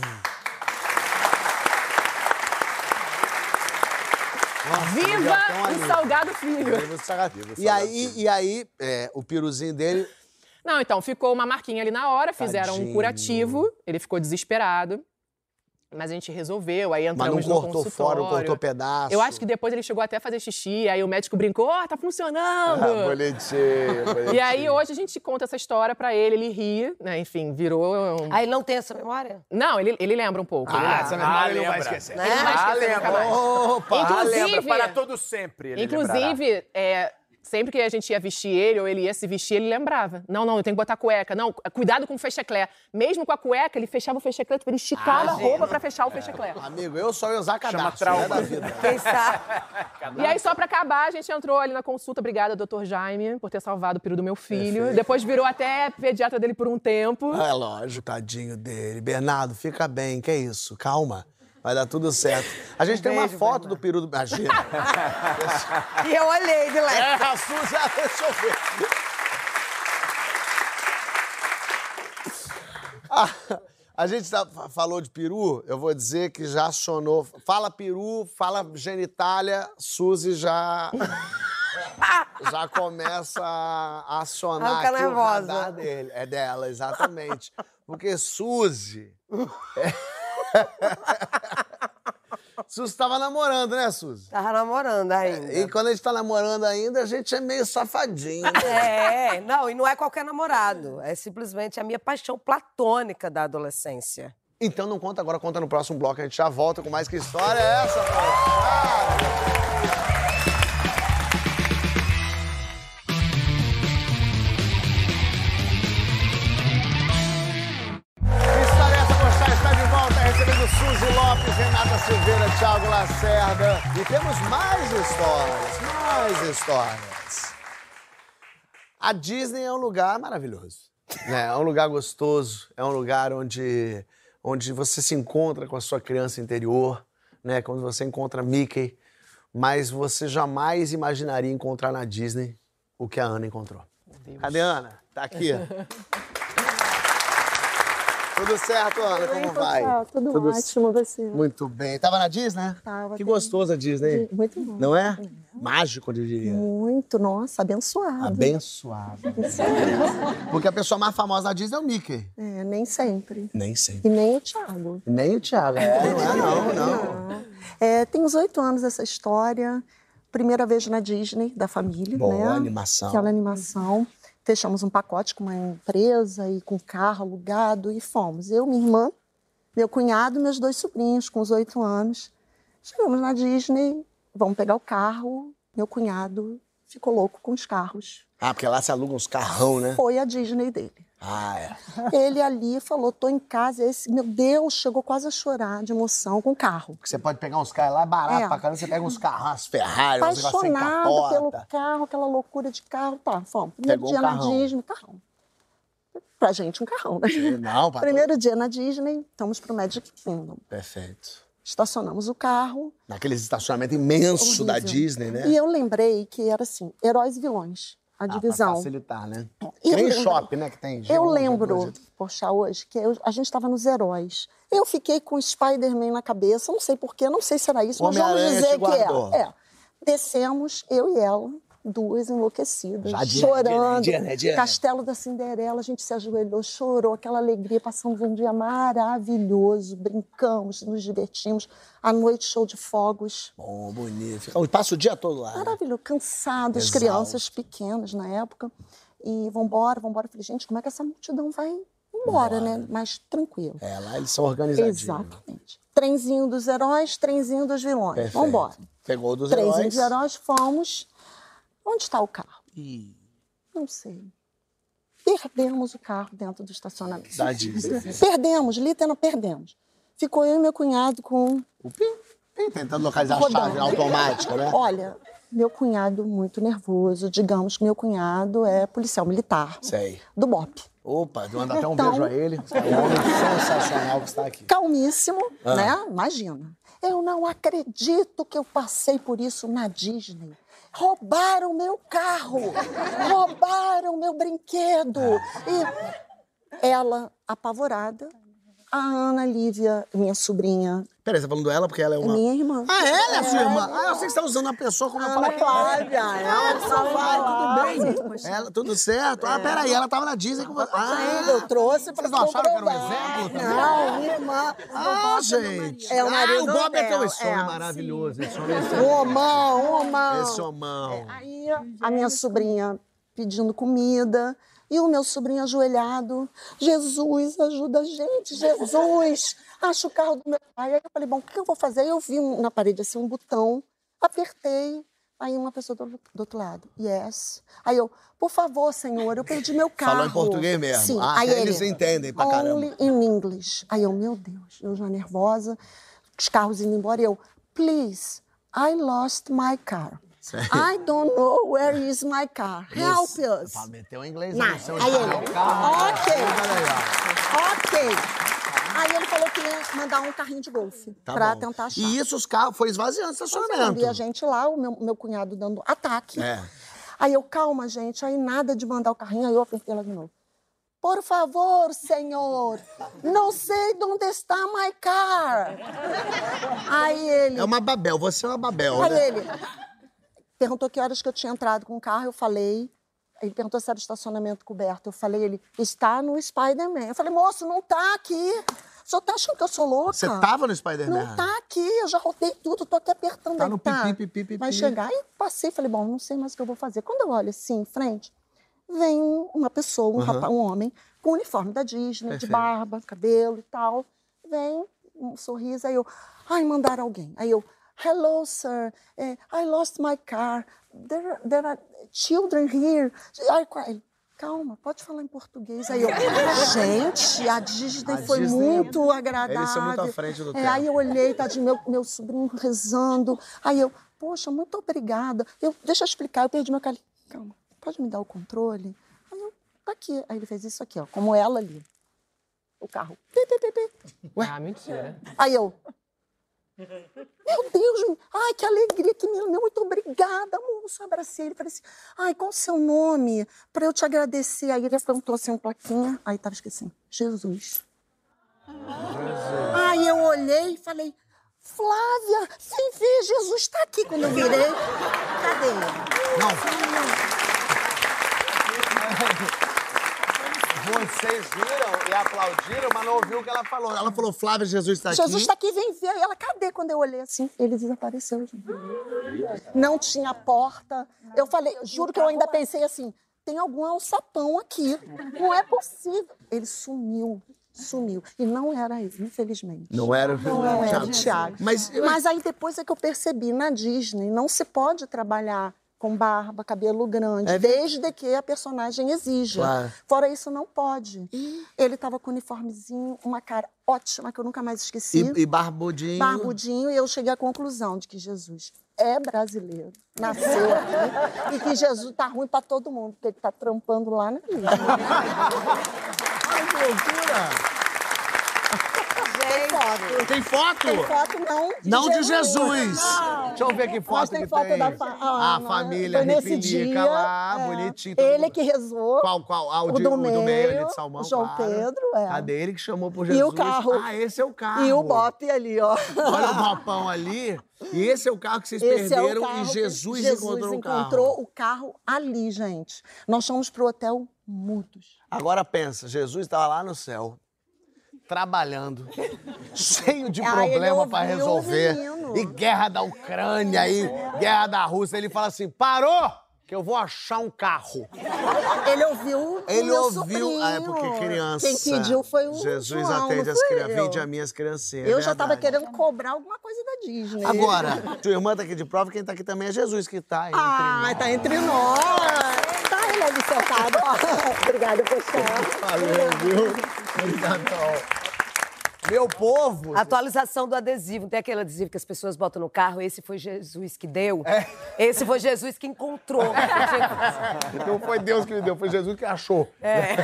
Nossa, Viva ali. o salgado filho! Viva o salgado. E aí, e aí é, o piruzinho dele... Não, então, ficou uma marquinha ali na hora, fizeram Tadinho. um curativo, ele ficou desesperado. Mas a gente resolveu, aí Mas não entramos no cortou fora, não consultório. cortou pedaço. Eu acho que depois ele chegou até a fazer xixi, aí o médico brincou, ó, tá funcionando! Ah, bonitinho, bonitinho. E aí hoje a gente conta essa história pra ele, ele ri, né? Enfim, virou. um- Aí ele não tem essa memória? Não, ele, ele lembra um pouco. Ah, lembra. essa memória ele não vai lembra. esquecer. Né? Ele não vai Ah, esquecer nunca lembra. Opa! Ah, Inclusive- lembra, para todo sempre. Ele lembrará. Inclusive, é, sempre que a gente ia vestir ele ou ele ia se vestir, ele lembrava. Não, não, eu tenho que botar cueca. Não, cuidado com o fecheclé. Mesmo com a cueca, ele fechava o fecheclé, tipo, ele esticava a roupa pra fechar o fecheclé. Amigo, eu só ia usar cadastro, trauma. né, da vida. Quem sabe? E aí, só pra acabar, a gente entrou ali na consulta. Obrigada, doutor Jaime, por ter salvado o peru do meu filho. Depois virou até pediatra dele por um tempo. É lógico, tadinho dele. Bernardo, fica bem, que é isso? Calma. Vai dar tudo certo. A gente tem uma beijo, foto do peru do. Imagina. E eu olhei de é, leve. a Suzy, já deixa eu ver. Ah, a gente tá- falou de peru, eu vou dizer que já acionou. Fala peru, fala genitália, Suzy já. Já começa a acionar aqui o nervosa. radar dele. É dela, exatamente. Porque Suzy. é- Suzy estava namorando, né, Suzy? Tava namorando ainda. E quando a gente tá namorando ainda, a gente é meio safadinho. né? É, não, e não é qualquer namorado. É simplesmente a minha paixão platônica da adolescência. Então não conta agora, conta no próximo bloco. A gente já volta com mais que história é essa, moçada? Thiago Lacerda. E temos mais histórias, mais histórias. A Disney é um lugar maravilhoso. Né? É um lugar gostoso, é um lugar onde, onde você se encontra com a sua criança interior, né? quando você encontra Mickey, mas você jamais imaginaria encontrar na Disney o que a Ana encontrou. Cadê a Ana? Tá aqui. Tudo certo, Ana? Como vai? pessoal, tudo ótimo, você? Muito bem. Tava na Disney? Tava, Que gostoso a Disney. Muito bom. Não é? Mágico, eu diria. Muito, nossa, abençoado. Abençoado. Porque a pessoa mais famosa na Disney é o Mickey. É, nem sempre. Nem sempre. E nem o Thiago. Nem o Thiago. É, não é, não, não. É, tem uns oito anos essa história. Primeira vez na Disney, da família, Boa né? animação. Aquela animação. Fechamos um pacote com uma empresa e com carro alugado e fomos. Eu, minha irmã, meu cunhado e meus dois sobrinhos, com os oito anos. Chegamos na Disney, vamos pegar o carro. Meu cunhado ficou louco com os carros. Ah, porque lá se aluga uns carrão, né? Foi a Disney dele. Ah, é. Ele ali falou, tô em casa. Esse, meu Deus, chegou quase a chorar de emoção com o carro. Você pode pegar uns carros lá barato É. pra caramba, você pega uns carros, umas Ferrari, uns Apaixonado pelo carro, aquela loucura de carro. Tá, fomos. Primeiro Pegou dia um na. Disney, carrão. Pra gente, um carrão, né? Não, pra Primeiro dia na Disney, estamos pro Magic Kingdom. Perfeito. Estacionamos o carro. Naqueles estacionamentos imensos da horrível. Disney, né? E eu lembrei que era assim, heróis e vilões. A Ah, pra divisão. facilitar, né? Eu lembro- shopping, né? Que tem G1, Eu G2, lembro, G3. poxa, hoje, que eu- a gente estava nos heróis. Eu fiquei com o Spider-Man na cabeça, não sei porquê, não sei se era isso, mas vamos dizer que é. é. Descemos, eu e ela, duas enlouquecidas, Já chorando. Disney, Disney. Castelo da Cinderela, a gente se ajoelhou, chorou, aquela alegria, passamos um dia maravilhoso, brincamos, nos divertimos. À noite, show de fogos. Bom, bonito. Passa o dia todo lá. né? Maravilhoso, cansado, as Exausto. crianças pequenas na época. E vambora, vambora. Eu falei, gente, como é que essa multidão vai embora, né? Mais tranquilo. É, lá eles são organizadinhos. Exatamente. Trenzinho dos heróis, trenzinho dos vilões. Perfeito. Vambora. Pegou o dos Trenzinho heróis. dos heróis, fomos. Onde está o carro? Ih, Não sei. Perdemos o carro dentro do estacionamento. Da Disney. Perdemos, literalmente perdemos. Ficou eu e meu cunhado com o pim, pim, tentando localizar a Rodando. chave automática, né? Olha, meu cunhado muito nervoso. Digamos que meu cunhado é policial militar Sei. do BOP. Opa, manda até um Então- beijo a ele. É um homem sensacional que está aqui. Calmíssimo, Ah. né? Imagina. Eu não acredito que eu passei por isso na Disney. Roubaram meu carro, roubaram meu brinquedo. E ela, apavorada, a Ana Lívia, minha sobrinha, Peraí, você tá falando ela porque ela é é uma. minha irmã. Ah, ela é a sua irmã? Ah, eu sei que você tá usando a pessoa como eu Ana falei. Flávia, Ah, ela só vai, tudo bem. Ela, tudo certo? Ah, peraí, ela tava na Disney com você. Ah, eu trouxe para Vocês não acharam que era um exemplo também? Não, minha irmã. Ah, gente. É o ah, marido o Bob é teu dela, esse homem é. maravilhoso. Esse homem Um homão, um homão. Esse homão. Aí a minha sobrinha pedindo comida e o meu sobrinho ajoelhado. Jesus, ajuda a gente, Jesus. Acha o carro do meu pai. Aí eu falei, bom, o que eu vou fazer? Aí eu vi na parede assim um botão, apertei. Aí uma pessoa do, do outro lado, yes. Aí eu, por favor, senhor, eu perdi meu carro. Falou em português mesmo. Sim. Ah, aí eles ele, entendem pra caramba. Only in English. Aí eu, meu Deus, eu já nervosa, os carros indo embora. E eu, please, I lost my car. I don't know where is my car. Help us. Meteu em inglês. Não. né? Seu Aí ele, espanhol. Carro. ok, ó. ok. Aí ele falou que ia mandar um carrinho de golfe Tá pra bom. tentar achar. E isso, os carros, foi esvaziando o estacionamento. E a gente lá, o meu, meu cunhado dando ataque. É. Aí eu, calma, gente, aí nada de mandar o carrinho, aí eu apertei ela de novo. Por favor, senhor, não sei onde está my car. Aí ele, É uma Babel, você é uma Babel, aí né? ele perguntou que horas que eu tinha entrado com o carro, eu falei. Ele perguntou se era estacionamento coberto. Eu falei, ele está no Spider-Man. Eu falei, moço, não tá aqui. O senhor tá achando que eu sou louca? Você tava no Spider-Man? Não tá aqui, eu já rodei tudo, tô aqui apertando. Tá aí, no pipi, pipi, pipi. Vai chegar. Aí passei, falei, bom, não sei mais o que eu vou fazer. Quando eu olho assim em frente, vem um- uma pessoa, um, Aham. rapaz, um homem, com o uniforme da Disney, Perfeito. de barba, cabelo e tal. Vem, um sorriso, aí eu, ai, mandaram alguém. Aí eu, hello, sir, eh, I lost my car. There, there are children here. Qua- ele, Calma, pode falar em português. Aí eu, gente, a Disney A foi Disney- muito agradável. Eles são muito à frente do É, tempo. aí eu olhei, tá de meu, meu sobrinho rezando. Aí eu, poxa, muito obrigada. Eu, deixa eu explicar, eu perdi meu carro. Calma, pode me dar o controle? Aí eu, tá aqui. Aí ele fez isso aqui, ó, como ela ali. O carro. Pi, pi, pi, pi. Ah, mentira. Aí eu. Meu Deus, ai, que alegria, que meu, muito obrigada, moço. Abracei ele, falei assim, ai, qual o seu nome? Para eu te agradecer. Aí ele apontou assim uma plaquinha, aí tava assim, Jesus. Aí eu olhei e falei, Flávia, vem ver, Jesus está aqui. Quando eu virei, cadê ele? Não. Vocês viram e aplaudiram, mas não ouviu o que ela falou. Ela falou, Flávia, Jesus está aqui. Jesus está aqui, vem ver. Aí ela, cadê? Quando eu olhei assim, ele desapareceu. Não tinha porta. Eu falei, juro que eu ainda pensei assim, tem algum alçapão aqui. Não é possível. Ele sumiu, sumiu. E não era ele, infelizmente. Não era, Não era o Thiago. Mas, eu- Mas aí depois é que eu percebi, na Disney não se pode trabalhar com barba, cabelo grande, É desde que a personagem exija. Claro. Fora isso, não pode. Ele estava com um uniformezinho, uma cara ótima que eu nunca mais esqueci. E, e barbudinho. Barbudinho, e eu cheguei à conclusão de que Jesus é brasileiro, nasceu aqui, e que Jesus tá ruim para todo mundo, porque ele tá trampando lá na ilha. Ai, que loucura! Tem foto. Tem foto? Tem foto não de Não de Jesus. Jesus. Não. Deixa eu ver que foto Mas tem que foto tem. da fa a não, família foi nesse dia, lá, é. bonitinho. Ele que rezou. Qual, qual? Ah, o, o de, do o do meio ali meio, de Salmão, o João claro. Pedro, é. Cadê ele que chamou por E Jesus? o carro. Ah, esse é o carro. E o bope ali, ó. Olha o bopão ali. E esse é o carro que vocês Esse é perderam carro e Jesus, Jesus encontrou o carro. encontrou o carro ali, gente. Nós fomos pro hotel mudos. Agora pensa, Jesus estava lá no céu, trabalhando, cheio de problema para resolver. E guerra da Ucrânia aí, guerra da Rússia. Ele fala assim: parou! Que eu vou achar um carro. Ele ouviu Ele ouviu. sobrinho. Ah, é porque criança. Quem pediu foi o Jesus João, atende as crianças. Vinde a minhas criancinhas. Eu é já tava querendo cobrar alguma coisa da Disney. Agora, tua irmã tá aqui de prova, quem tá aqui também é Jesus, que tá aí. Ah, entre tá entre nós. Ó. Obrigada, pessoal. Valeu, viu? Obrigadão. Meu povo. Atualização do adesivo. Tem aquele adesivo que as pessoas botam no carro. Esse foi Jesus que deu. É. Esse foi Jesus que encontrou. Não foi Deus que me deu, foi Jesus que achou. É.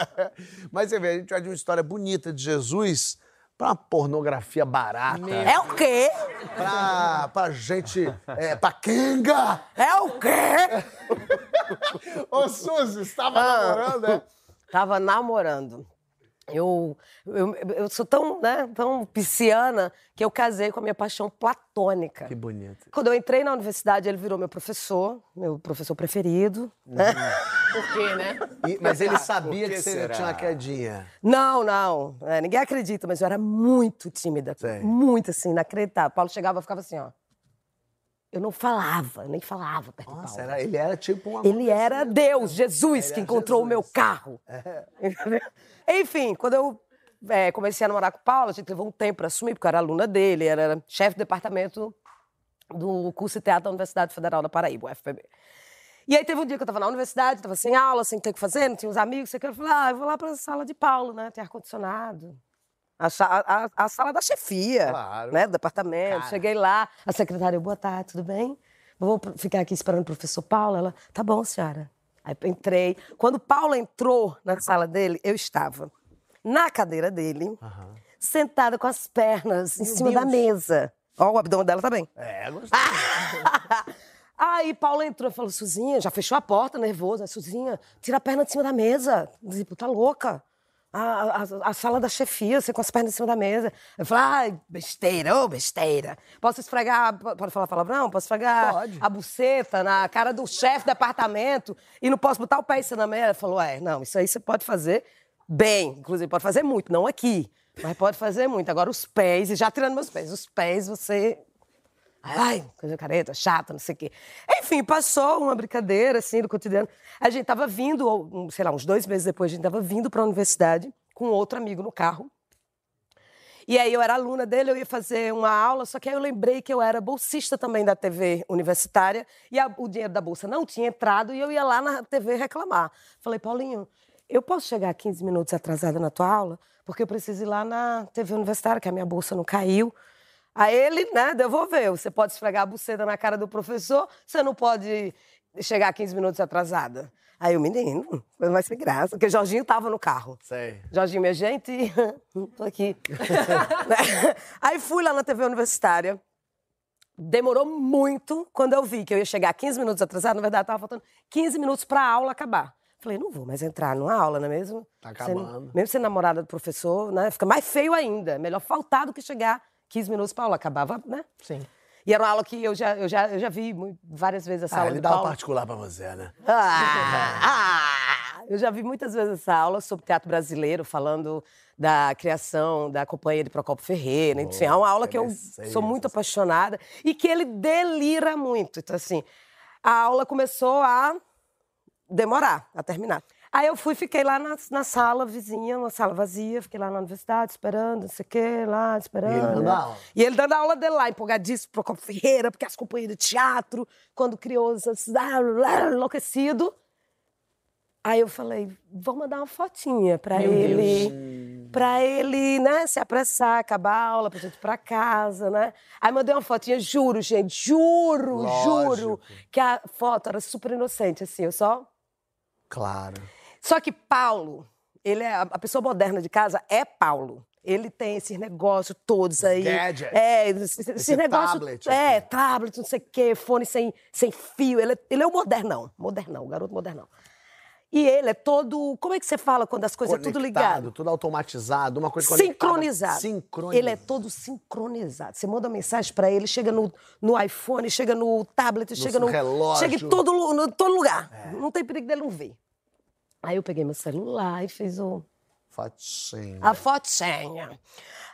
Mas você vê, a gente vai de uma história bonita de Jesus pra uma pornografia barata. É o quê? Pra, pra gente. É, pra Kenga! É o quê? Ô, Suzy, estava namorando, né? Tava namorando. Eu, eu, eu sou tão, né, tão pisciana que eu casei com a minha paixão platônica. Que bonito. Quando eu entrei na universidade, ele virou meu professor, meu professor preferido. né? Por quê, né? E- mas ele Ah, sabia que que você será? tinha uma quedinha. Não, não. É, ninguém acredita, mas eu era muito tímida. Sei. Muito, assim, inacreditável. Paulo chegava e ficava assim, ó. Eu não falava, eu nem falava perto do Nossa, Paulo. era, ele era tipo uma. Ele era Deus, Jesus, Ele que encontrou o meu Jesus. É. carro. Entendeu? Enfim, quando eu é, comecei a namorar com o Paulo, a gente levou um tempo para assumir, porque eu era aluna dele, era, era chefe do departamento do curso de teatro da Universidade Federal da Paraíba, UFPB. E aí teve um dia que eu estava na universidade, estava sem aula, sem ter o que fazer, não tinha uns amigos, sei o que. Eu falei, ah, eu vou lá para a sala de Paulo, né? Tem ar-condicionado. A, a- a sala da chefia, Claro. né? Do departamento. Cara. Cheguei lá, a secretária, boa tarde, tudo bem? Vou ficar aqui esperando o professor Paulo. Ela, tá bom, senhora. Aí entrei. Quando Paulo entrou na sala dele, eu estava na cadeira dele, sentada com as pernas em cima da mesa. Ó, o abdômen dela também. É, gostei. Aí Paulo entrou e falou, Suzinha, já fechou a porta, nervosa. Suzinha, tira a perna de cima da mesa. Tipo, tá louca. A, a- a sala da chefia, você com as pernas em cima da mesa. Eu falei, ai, besteira, ô besteira. Posso esfregar, po- pode falar palavrão? Posso esfregar Pode. a buceta na cara do chefe do departamento e não posso botar o pé em cima da mesa? Ele falou, é, não, isso aí você pode fazer bem. Inclusive, pode fazer muito, não aqui. Mas pode fazer muito. Agora, os pés, e já tirando meus pés, os pés você Ai, coisa careta, chata, não sei o quê. Enfim, passou uma brincadeira, assim, do cotidiano. A gente tava vindo, sei lá, uns dois meses depois, a gente tava vindo para a universidade com outro amigo no carro. E aí eu era aluna dele, eu ia fazer uma aula, só que aí eu lembrei que eu era bolsista também da TV universitária e a- o dinheiro da bolsa não tinha entrado e eu ia lá na TV reclamar. Falei, Paulinho, eu posso chegar 15 minutos atrasada na tua aula? Porque eu preciso ir lá na TV universitária, que a minha bolsa não caiu. Aí ele, né, devolveu. Você pode esfregar a buceta na cara do professor, você não pode chegar 15 minutos atrasada. Aí o menino, foi mais sem graça, porque o Jorginho tava no carro. Sei. Jorginho, minha gente, tô aqui. Aí fui lá na TV universitária. Demorou muito quando eu vi que eu ia chegar 15 minutos atrasado. Na verdade, tava faltando 15 minutos para a aula acabar. Falei, não vou mais entrar numa aula, não é mesmo? Tá Sendo- acabando. mesmo sendo namorada do professor, né? Fica mais feio ainda. Melhor faltar do que chegar 15 minutos para aula. Acabava, né? Sim. E era uma aula que eu já, eu já, eu já vi várias vezes essa Ah, aula ele dá Paulo. particular pra você, né? Ah, ah! Eu já vi muitas vezes essa aula sobre teatro brasileiro, falando da criação da companhia de Procopio Ferreira. Enfim, é uma aula que eu sou muito apaixonada e que ele delira muito. Então, assim, a aula começou a demorar a terminar. Aí eu fui, fiquei lá na, na sala vizinha, uma sala vazia, fiquei lá na universidade esperando, não sei o quê, lá esperando. E ele dando né? aula? E ele dando aula dele lá, empolgadíssimo, Procopio Ferreira, porque as companhias de teatro, quando criou os enlouquecido. Aí eu falei, vou mandar uma fotinha pra Meu ele. Pra ele, né, se apressar, acabar a aula, pra gente ir pra casa, né? Aí mandei uma fotinha, juro, gente, juro, Lógico. juro, que a foto era super inocente, assim, eu só Claro. Só que Paulo, ele é a pessoa moderna de casa é Paulo. Ele tem esses negócios todos aí. gadgets. É, esse, esse Esse negócio. tablet é, aqui. tablet, não sei o quê, fone sem, sem fio. Ele é, ele é o modernão. Modernão, o garoto modernão. E ele é todo. Como é que você fala quando as coisas é tudo Conectado, ligado? Tudo automatizado, uma coisa. Sincronizado. Sincronizado. Ele é todo sincronizado. Você manda uma mensagem pra ele, chega no, no iPhone, chega no tablet, chega no. relógio. É. Chega em todo, no, todo lugar. Não tem perigo dele não ver. Aí eu peguei meu celular e fiz o, Fotinho. a fotinha.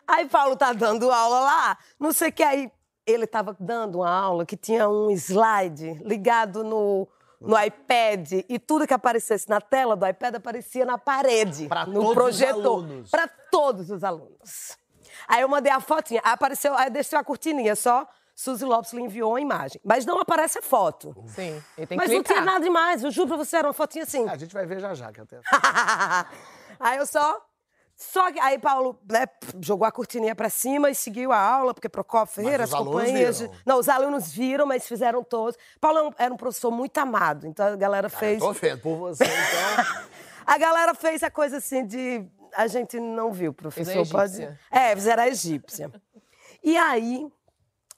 Aí Paulo tá dando aula lá, não sei o que. Aí ele tava dando uma aula que tinha um slide ligado no, no iPad e tudo que aparecesse na tela do iPad aparecia na parede, Pra no todos os projetor. alunos. Para todos os alunos. Aí eu mandei a fotinha, aí apareceu, aí desceu a cortininha só. Suzy Lopes lhe enviou a imagem. Mas não aparece a foto. Sim, ele tem que Mas não clicar. tinha nada demais, eu juro pra você, era uma fotinha assim. A gente vai ver já já, que eu tenho. aí eu só. Só que aí Paulo né, jogou a cortininha pra cima e seguiu a aula, porque Procopio Ferreira, os as alunos companhias. viram. Não, os alunos viram, mas fizeram todos. Paulo era um- era um professor muito amado, então a galera fez. Tô ofendo por você, então. A galera fez a coisa assim de. A gente não viu, professor. Fez a pode-. É, fizeram a egípcia. E aí,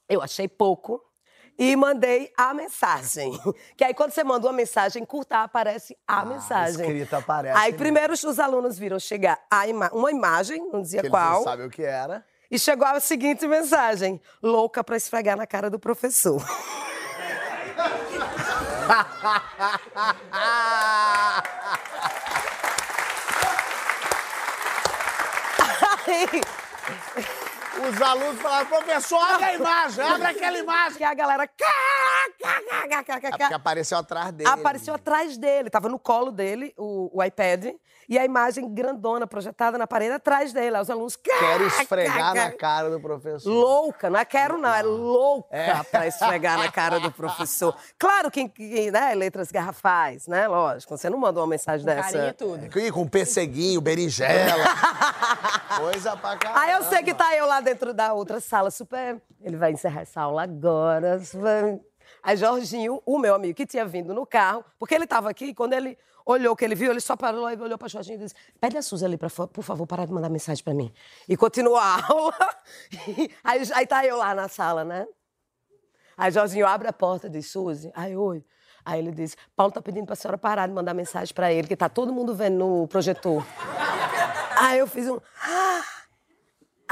eu achei pouco e mandei a mensagem. Que aí, quando você manda uma mensagem curta, aparece a mensagem. Ah, escrita aparece Aí, mesmo. primeiro, os alunos viram chegar a ima- uma imagem, não dizia Que eles qual. não sabem o que era. E chegou a seguinte mensagem: louca pra esfregar na cara do professor. Aí, Os alunos falaram, professor, abre a imagem, abre aquela imagem. que a galera. É porque apareceu atrás dele. Apareceu atrás dele, tava no colo dele, o, o iPad, e a imagem grandona projetada na parede atrás dele. Os alunos. Quero esfregar na cara do professor. Louca, não é quero não, é louca É. pra esfregar na cara do professor. Claro que, que né, letras garrafais, né? Lógico, você não mandou uma mensagem Com dessa. carinho e tudo. E com perseguinho, berinjela. Coisa pra caramba. Aí eu sei que tá eu lá dentro da outra sala, super. Ele vai encerrar essa aula agora. super- Aí Jorginho, o meu amigo, que tinha vindo no carro, porque ele tava aqui, quando ele olhou o que ele viu, ele só parou e olhou pra Jorginho e disse: Pede a Suzy ali, pra, por favor, parar de mandar mensagem pra mim. E continuou a aula. aí, aí tá eu lá na sala, né? Aí Jorginho abre a porta e diz: Suzy, aí oi. Aí ele diz: Paulo tá pedindo pra senhora parar de mandar mensagem pra ele, que tá todo mundo vendo no projetor. Aí eu fiz um.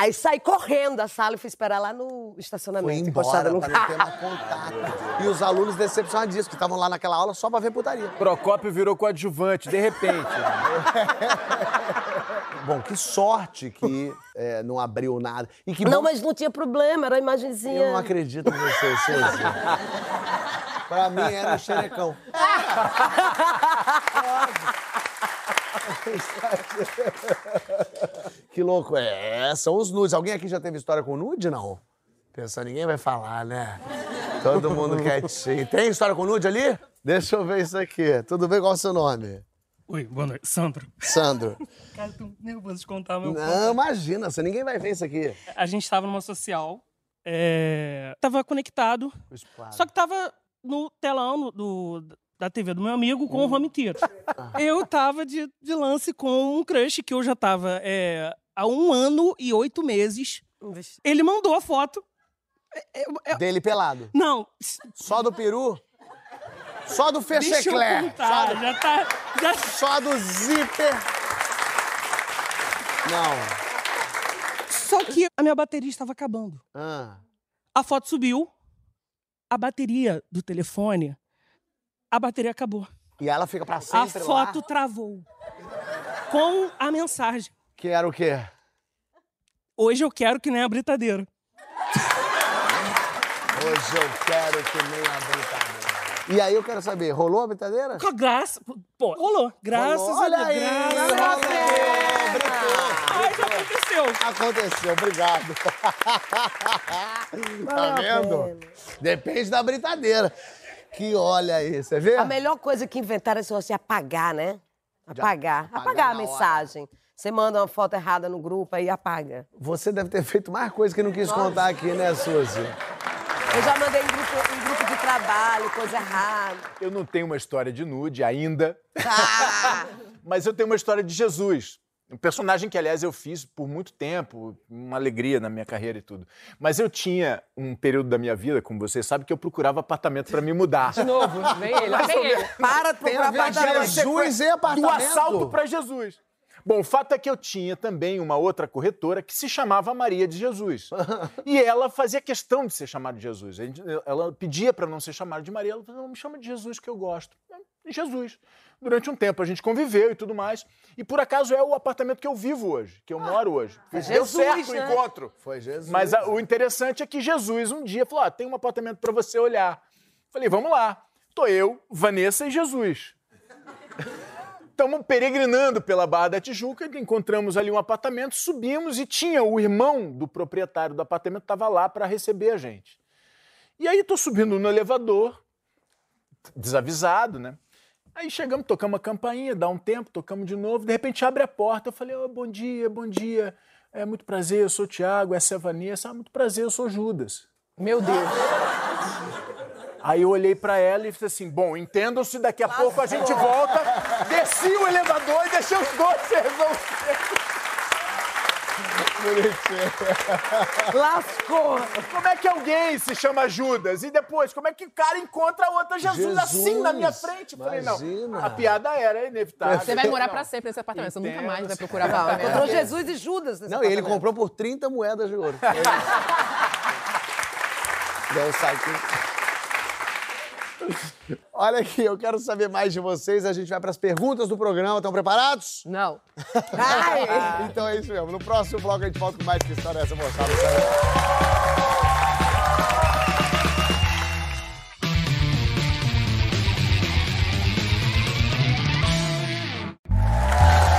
Aí saí correndo da sala e fui esperar lá no Foi estacionamento, encostada embora no pra não ter carro. mais contato. E os alunos decepcionadíssimos, que estavam lá naquela aula só pra ver putaria. Procópio virou coadjuvante, de repente. Bom, que sorte que é, não abriu nada. E que Não, bom- mas não tinha problema, era a imagenzinha. Eu não acredito em você, Suzy. pra mim era um xerecão. que louco. É, são os nudes. Alguém aqui já teve história com nude, não? Pensando, ninguém vai falar, né? Todo mundo quietinho. Tem história com nude ali? Deixa eu ver isso aqui. Tudo bem? Qual é o seu nome? Oi, boa noite. Sandro. Sandro. Cara, tô nervoso de contar meu Não, imagina, você ninguém vai ver isso aqui. A gente tava numa social, é... tava conectado, só que tava no telão do, da TV do meu amigo com o home theater. Eu tava de, de lance com um crush que eu já tava é, há um ano e oito meses. Ele mandou a foto. É, é, é, Dele pelado. não, Só do peru? Só do deixa eu fecheclé? Só do, Já tá... Já... só do zíper? Não. Só que a minha bateria estava acabando. Ah. A foto subiu, a bateria do telefone, a bateria acabou. E ela fica pra A sempre lá? foto travou. Com a mensagem. Que era o quê? Hoje eu quero que nem a britadeira. Hoje eu quero que nem a britadeira. E aí eu quero saber, rolou a brincadeira? Com a graça. Pô, rolou. Graças Rolou. a Olha Deus. aí, Graças a. Deus. Brincou. Aconteceu. Aconteceu, obrigado. tá vendo? Depende da brincadeira. Que olha aí, você vê? A melhor coisa que inventaram é negócio de apagar, né? Apagar. apagar Apagar a na hora. Você manda uma foto errada no grupo aí apaga. Você deve ter feito mais coisa que não quis contar aqui, né, Suzy? Eu já mandei em grupo, em grupo de trabalho, coisa errada. Eu não tenho uma história de nude ainda, Ah! mas eu tenho uma história de Jesus. Um personagem que, aliás, eu fiz por muito tempo, uma alegria na minha carreira e tudo. Mas eu tinha um período da minha vida, como vocês sabem, que eu procurava apartamento para me mudar. De novo, vem ele, vem ele. Para de procurar apartamento. Jesus e Do apartamento. assalto para Jesus. Bom, o fato é que eu tinha também uma outra corretora que se chamava Maria de Jesus. E ela fazia questão de ser chamada de Jesus. Ela pedia para não ser chamada de Maria, ela falou, não, me chama de Jesus que eu gosto. Jesus. Durante um tempo a gente conviveu e tudo mais. E por acaso é o apartamento que eu vivo hoje, que eu moro hoje. Deu Jesus, certo o né? encontro. Foi Jesus. Mas a- o interessante é que Jesus um dia falou: ah, tem um apartamento para você olhar. Falei, vamos lá. Tô eu, Vanessa e Jesus. Estamos peregrinando pela Barra da Tijuca, encontramos ali um apartamento, subimos e tinha o irmão do proprietário do apartamento estava lá para receber a gente. E aí tô subindo no elevador, desavisado, né? Aí chegamos, tocamos a campainha, dá um tempo, tocamos de novo, de repente abre a porta. Eu falei, "Ô, bom dia, bom dia. É muito prazer, eu sou o Tiago, essa é a Vanessa. Ah, muito prazer, eu sou Judas. Meu Deus. Aí eu olhei pra ela e falei assim: bom, entendam-se, daqui a pouco a gente volta. Desci o elevador e deixei os dois se resolver. Lascou. Como é que alguém se chama Judas? E depois, como é que o cara encontra a outra Jesus, Jesus, assim na minha frente? Falei, não. imagina. A piada era inevitável. Você vai morar Não. pra sempre nesse apartamento. Você nunca mais vai procurar Não, apartamento. encontrou Jesus e Judas nesse Não, e ele comprou por 30 moedas de ouro. Deu um saquinho. Olha aqui, eu quero saber mais de vocês. A gente vai para as perguntas do programa. Estão preparados? Não. Então é isso mesmo. No próximo bloco a gente volta com mais que história é essa, moçada.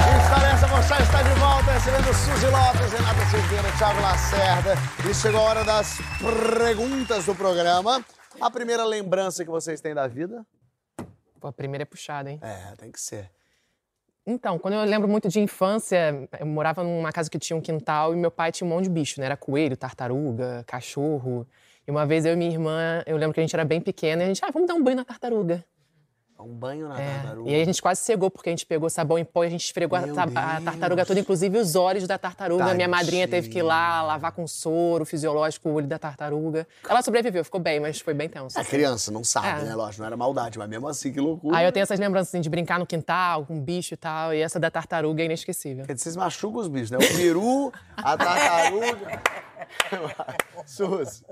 Que história é essa, moçada? Está de volta recebendo Suzy Lopes, Renata Silveira, Thiago Lacerda. E chegou a hora das perguntas do programa. A primeira lembrança que vocês têm da vida? Pô, a primeira é puxada, hein? É, tem que ser. Então, quando eu lembro muito de infância, eu morava numa casa que tinha um quintal e meu pai tinha um monte de bicho, né? Era coelho, tartaruga, cachorro. E uma vez eu e minha irmã, eu lembro que a gente era bem pequena e a gente, ah, vamos dar um banho na tartaruga. Um banho na É. tartaruga. E aí a gente quase cegou, porque a gente pegou sabão em pó e a gente esfregou a, ta- a tartaruga toda, inclusive os olhos da tartaruga. Minha madrinha teve que ir lá Tadinha. lavar com soro fisiológico o olho da tartaruga. Ela sobreviveu, ficou bem, mas foi bem tenso. A criança não sabe, É. né? Lógico, não era maldade, mas mesmo assim, que loucura. Aí eu tenho essas lembranças assim, de brincar no quintal com bicho e tal, e essa da tartaruga é inesquecível. Quer dizer, vocês machucam os bichos, né? O peru, a tartaruga. Suzy.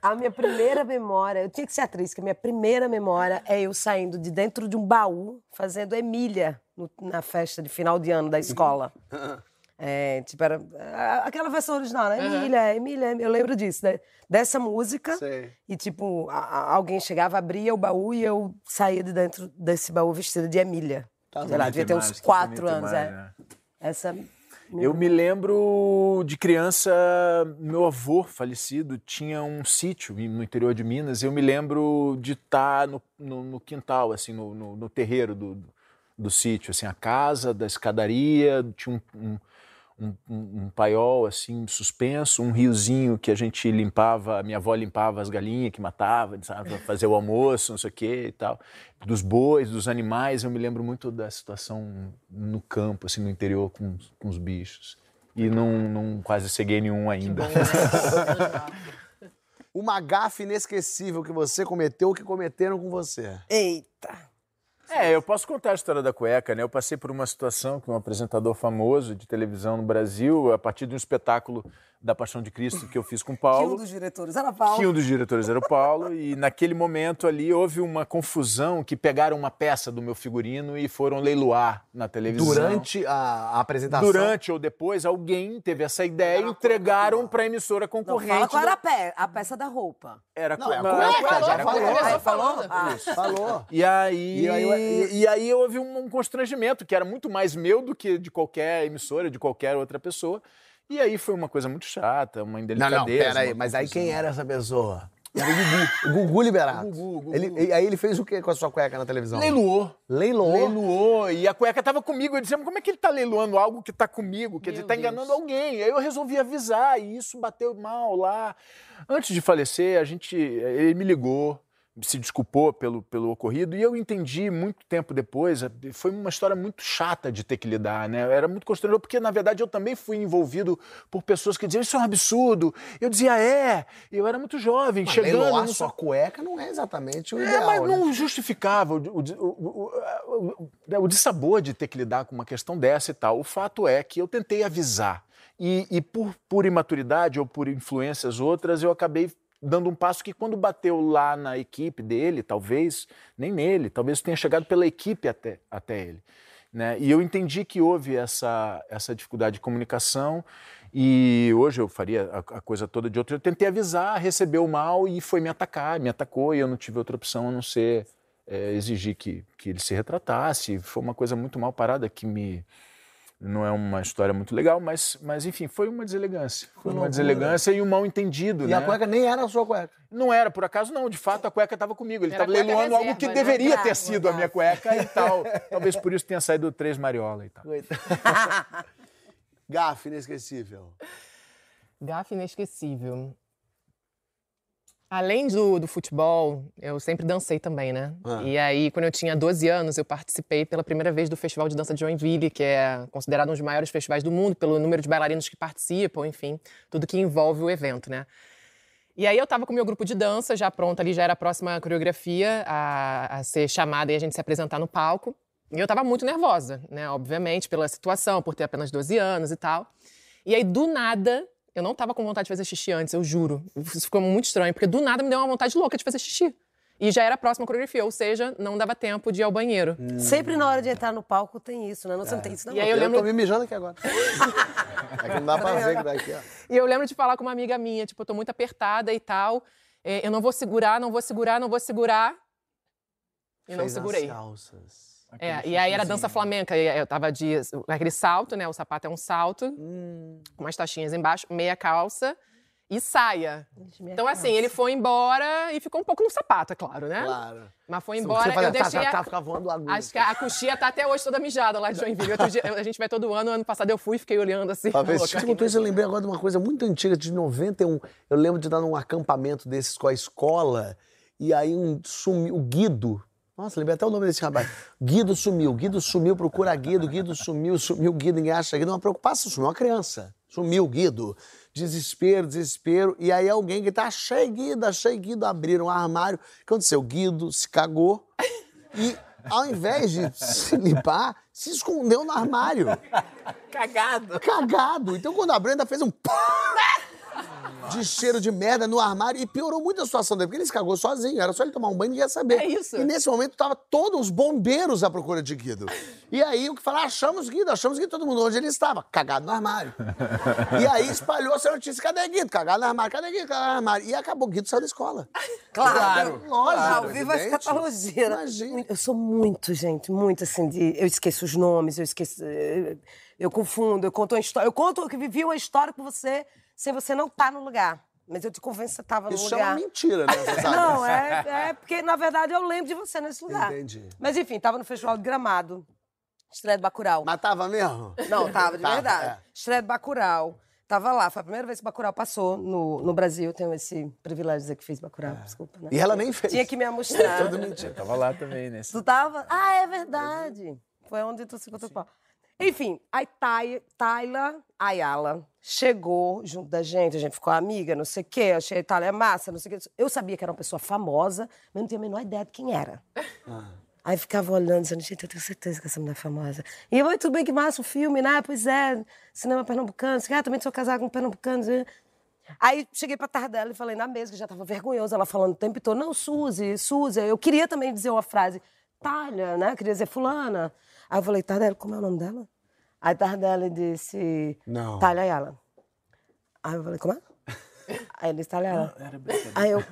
A minha primeira memória, eu tinha que ser atriz, que a minha primeira memória é eu saindo de dentro de um baú fazendo Emília no- na festa de final de ano da escola. É, tipo, era aquela versão original, né? Emília, Emília, eu lembro disso, né? Dessa música. Sei. E, tipo, a- a- alguém chegava, abria o baú e eu saía de dentro desse baú vestida de Emília. Sei lá, devia ter uns quatro anos, é. né? Essa. Eu me lembro de criança, meu avô falecido tinha um sítio no interior de Minas. Eu me lembro de estar no, no- no quintal, assim, no, no- terreiro do, do, do sítio, assim, a casa, da escadaria, tinha um, um, um, um- um paiol assim suspenso, um riozinho que a gente limpava, a minha avó limpava as galinhas que matava, sabe, pra fazer o almoço, não sei o quê e tal. Dos bois, dos animais, eu me lembro muito da situação no campo, assim, no interior com, os- com os bichos. E não, não quase ceguei nenhum ainda. Uma gafe inesquecível que você cometeu ou que cometeram com você. Eita! É, eu posso contar a história da cueca, né? Eu passei por uma situação com um apresentador famoso de televisão no Brasil, a partir de um espetáculo da Paixão de Cristo que eu fiz com o Que Paulo. um dos diretores era Paulo. Que um dos diretores era o Paulo, e naquele momento ali houve uma confusão que pegaram uma peça do meu figurino e foram leiloar na televisão. Durante a, a apresentação. Durante ou depois, alguém teve essa ideia e entregaram para a emissora Não, concorrente. fala qual era da- a, pe- a peça da roupa. Era Não, é a cu- cueca, era já cueca. falou. Falou? Ah. Isso, falou. E aí, E aí- e aí houve um, um constrangimento, que era muito mais meu do que de qualquer emissora, de qualquer outra pessoa. E aí foi uma coisa muito chata, uma Não, indelicadeza. não, pera aí, mas aí quem era essa pessoa? Era o Gugu. O Gugu Liberato. O Gugu, o Gugu. Ele, e- aí ele fez o que com a sua cueca na televisão? Leiloou. Leiloou. Leiloou. E a cueca tava comigo. Eu dizia, mas como é que ele tá leiloando algo que tá comigo? Quer dizer, tá Deus. enganando alguém. Aí eu resolvi avisar e isso bateu mal lá. Antes de falecer, a gente, ele me ligou, se desculpou pelo, pelo ocorrido e eu entendi muito tempo depois. Foi uma história muito chata de ter que lidar, né? Era muito constrangedor porque, na verdade, eu também fui envolvido por pessoas que diziam, isso é um absurdo. Eu dizia, é. Eu era muito jovem, Mas chegando. leiloar não sua cueca não é exatamente o é, ideal, mas né? não justificava o, o, o, o, o, o dissabor de ter que lidar com uma questão dessa e tal. O fato é que eu tentei avisar. E, e por, por imaturidade ou por influências outras, eu acabei dando um passo que quando bateu lá na equipe dele, talvez, nem nele, talvez tenha chegado pela equipe até, até ele. Né? E eu entendi que houve essa, essa dificuldade de comunicação e hoje eu faria a, a coisa toda de outro. Eu tentei avisar, recebeu mal e foi me atacar, me atacou e eu não tive outra opção a não ser é, exigir que, que ele se retratasse. Foi uma coisa muito mal parada que me não é uma história muito legal, mas, mas enfim, foi uma deselegância. Foi uma deselegância e um mal entendido, E né? a cueca nem era a sua cueca. Não era, por acaso não, de fato a cueca estava comigo. Ele estava leiloando algo que né? deveria ter sido a minha cueca e tal. Talvez por isso tenha saído três mariola e tal. Gafe inesquecível. Gafe inesquecível. Além do, do futebol, eu sempre dancei também, né? Ah. E aí, quando eu tinha 12 anos, eu participei pela primeira vez do Festival de Dança de Joinville, que é considerado um dos maiores festivais do mundo, pelo número de bailarinos que participam, enfim, tudo que envolve o evento, né? E aí eu tava com o meu grupo de dança, já pronto ali, já era a próxima coreografia a, a ser chamada e a gente se apresentar no palco. E eu tava muito nervosa, né? Obviamente, pela situação, por ter apenas 12 anos e tal. E aí, do nada, eu não tava com vontade de fazer xixi antes, eu juro. Isso ficou muito estranho, porque do nada me deu uma vontade louca de fazer xixi. E já era a próxima coreografia, ou seja, não dava tempo de ir ao banheiro. Sempre na hora de entrar no palco tem isso, né? Não, você não tem isso, não. E aí eu Eu lembro tô me mijando aqui agora. é que não dá pra ver que daqui, ó. E eu lembro de falar com uma amiga minha, tipo, eu tô muito apertada e tal. é, eu não vou segurar, não vou segurar, não vou segurar. E não Fez as segurei. calças. É, e aí era dança flamenca. e eu tava de. aquele salto, né? O sapato é um salto, Hum. com umas taxinhas embaixo, meia calça e saia. Então, assim, calça. ele foi embora e ficou um pouco no sapato, é claro, né? Claro. Mas foi embora. fazia eu tá, deixei. tá, tá, a- ficava voando agulha. Acho que a, a coxinha tá até hoje toda mijada lá de Joinville. Outro dia, a gente vai todo ano, ano passado eu fui e fiquei olhando assim. Talvez louca, você contou isso, eu lembrei agora de uma coisa muito antiga, de 91. Eu lembro de estar num acampamento desses com a escola, e aí um sumiu, o Guido. Nossa, lembrei até o nome desse rapaz. Guido sumiu, Guido sumiu, procura Guido, Guido sumiu, sumiu, Guido, ninguém acha Guido. Uma preocupação, sumiu uma criança. Sumiu Guido. Desespero, desespero. E aí alguém que tá, achei Guido, achei Guido. Abriram um armário. O que aconteceu? Guido se cagou e, ao invés de se limpar, se escondeu no armário. Cagado. Cagado. Então, quando a Brenda fez um de cheiro de merda no armário e piorou muito a situação dele, porque ele se cagou sozinho, era só ele tomar um banho e ia saber. É isso. E nesse momento tava todos os bombeiros à procura de Guido. E aí o que falaram, achamos Guido, achamos Guido, todo mundo onde ele estava, cagado no armário. E aí espalhou essa notícia, cadê Guido? Cagado no armário, cadê Guido? Cagado no armário. E acabou, Guido saiu da escola. Claro. Lógico, Ao vivo a escatologia. Imagina. Eu sou muito, gente, muito assim, de. Eu esqueço os nomes, eu esqueço. eh, Eu confundo, eu conto uma história. Eu conto que vivi uma história com você sem você não estar no lugar. Mas eu te convenço que você estava no Isso é lugar. uma mentira, né? Você sabe? Não, é, é porque, na verdade, eu lembro de você nesse lugar. Entendi. Mas enfim, tava no Festival de Gramado. Estreia do Bacurau. Mas tava mesmo? Não, tava, de Tava, verdade. é. Estreia do Bacurau. Tava lá. Foi a primeira vez que Bacurau passou no, no Brasil. Tenho esse privilégio de dizer que fiz Bacurau. Desculpa, né? É. E ela nem fez. Tinha que me amostrar. Tudo mentira. Tava lá também, né? Tu tava? Ah, é verdade. Foi onde tu se encontrou com. Enfim, aí Tayla Ayala chegou junto da gente, a gente ficou amiga, não sei o quê, achei a Itália massa, não sei o quê. Eu sabia que era uma pessoa famosa, mas não tinha a menor ideia de quem era. Aí ficava olhando, dizendo, gente, eu tenho certeza que essa mulher é famosa. E eu, "Oi, tudo bem que massa o filme, né? Pois é, cinema pernambucano. Ah, também sou casada com um pernambucano. Aí cheguei pra tarde dela e falei na mesa, que já tava vergonhosa, ela falando o tempo todo, não, Suzy, Suzy. Eu queria também dizer uma frase, Talha, né? Eu queria dizer fulana. Aí eu falei, Tardela, como é o nome dela? Aí Tardela disse, Não. Talha. Aí eu falei, como é? Aí ele disse, Talha. Aí eu,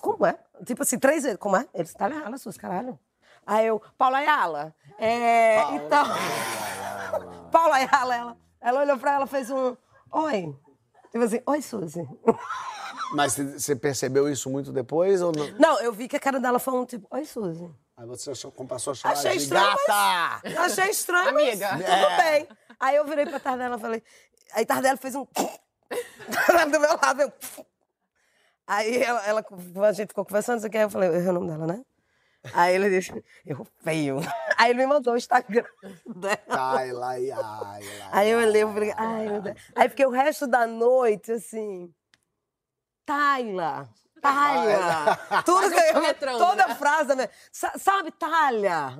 como é? Tipo assim, três vezes, como é? Ele disse, Talha Ayala, Suzy, caralho. Aí eu, Paula Ayala. É, então... Paula Ayala, ela, ela olhou pra ela, fez um, oi. Tipo assim, oi, Suzy. Mas você percebeu isso muito depois ou não? Não, eu vi que a cara dela foi um tipo, oi, Suzy. Aí você achou- passou a chamar Achei de estranho, gata! Eu Achei estranho, Amiga. mas tudo bem. Aí eu virei pra Tardela e falei... Aí Tardela fez um... do meu lado, eu... Aí ela, ela- a gente ficou conversando, isso aqui, aí eu falei, eu errei o nome dela, né? Aí ele disse, eu feio. Aí ele me mandou o Instagram dela. Ai, lá, ai, ai. Aí eu olhei e falei, ai, meu Deus. Aí fiquei o resto da noite, assim... Tayla, Tayla. Tudo que eu, toda né? frase. Sa- Sabe, Talha?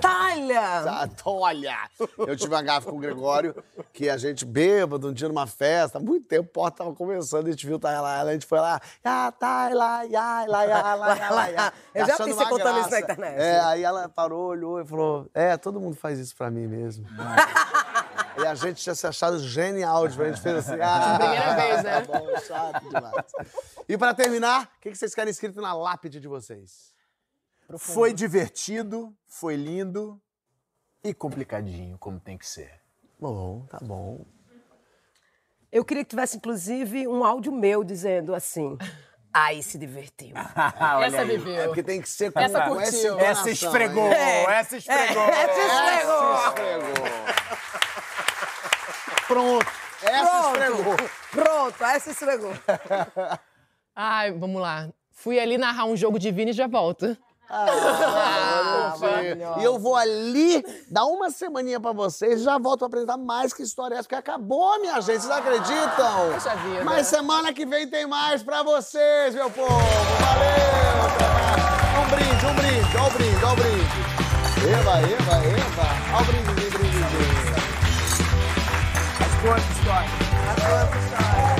Talha. Tá, Olha, eu tive uma gafe com o Gregório, que a gente bêbado um dia numa festa, muito tempo, o porta tava conversando, a gente viu tá lá, a gente foi lá, ah, tá, lá, ya, lá, ya, lá, lá, ya, Eu já uma contando isso na internet. É, aí ela parou, olhou e falou, é, todo mundo faz isso pra mim mesmo. E a gente tinha se achado genial, tipo, a gente fez assim, ah, Primeira vez, né? Tá bom, chato demais. E pra terminar, o que que vocês querem escrito na lápide de vocês? Foi divertido, foi lindo e complicadinho, como tem que ser. Bom, tá bom. Eu queria que tivesse, inclusive, um áudio meu dizendo assim... Aí se divertiu. Essa É viveu. porque tem que ser com, Essa com curtiu. essa Essa esfregou, hein? essa esfregou. Essa esfregou. Esfregou. Pronto. Essa esfregou. Pronto. Pronto, essa esfregou. Ai, vamos lá. Fui ali narrar um jogo divino e já volto. Ah, e eu vou ali dar uma semaninha pra vocês e já volto pra apresentar mais que história é essa, porque acabou, minha gente. Vocês acreditam? Poxa vida. Mas semana que vem tem mais pra vocês, meu povo. Valeu! Um brinde, um brinde, ó o brinde, ó o brinde. Eva, Eva, Eva. Ó o brinde, brinde, brinde. Quantas histórias? Adoro essa história.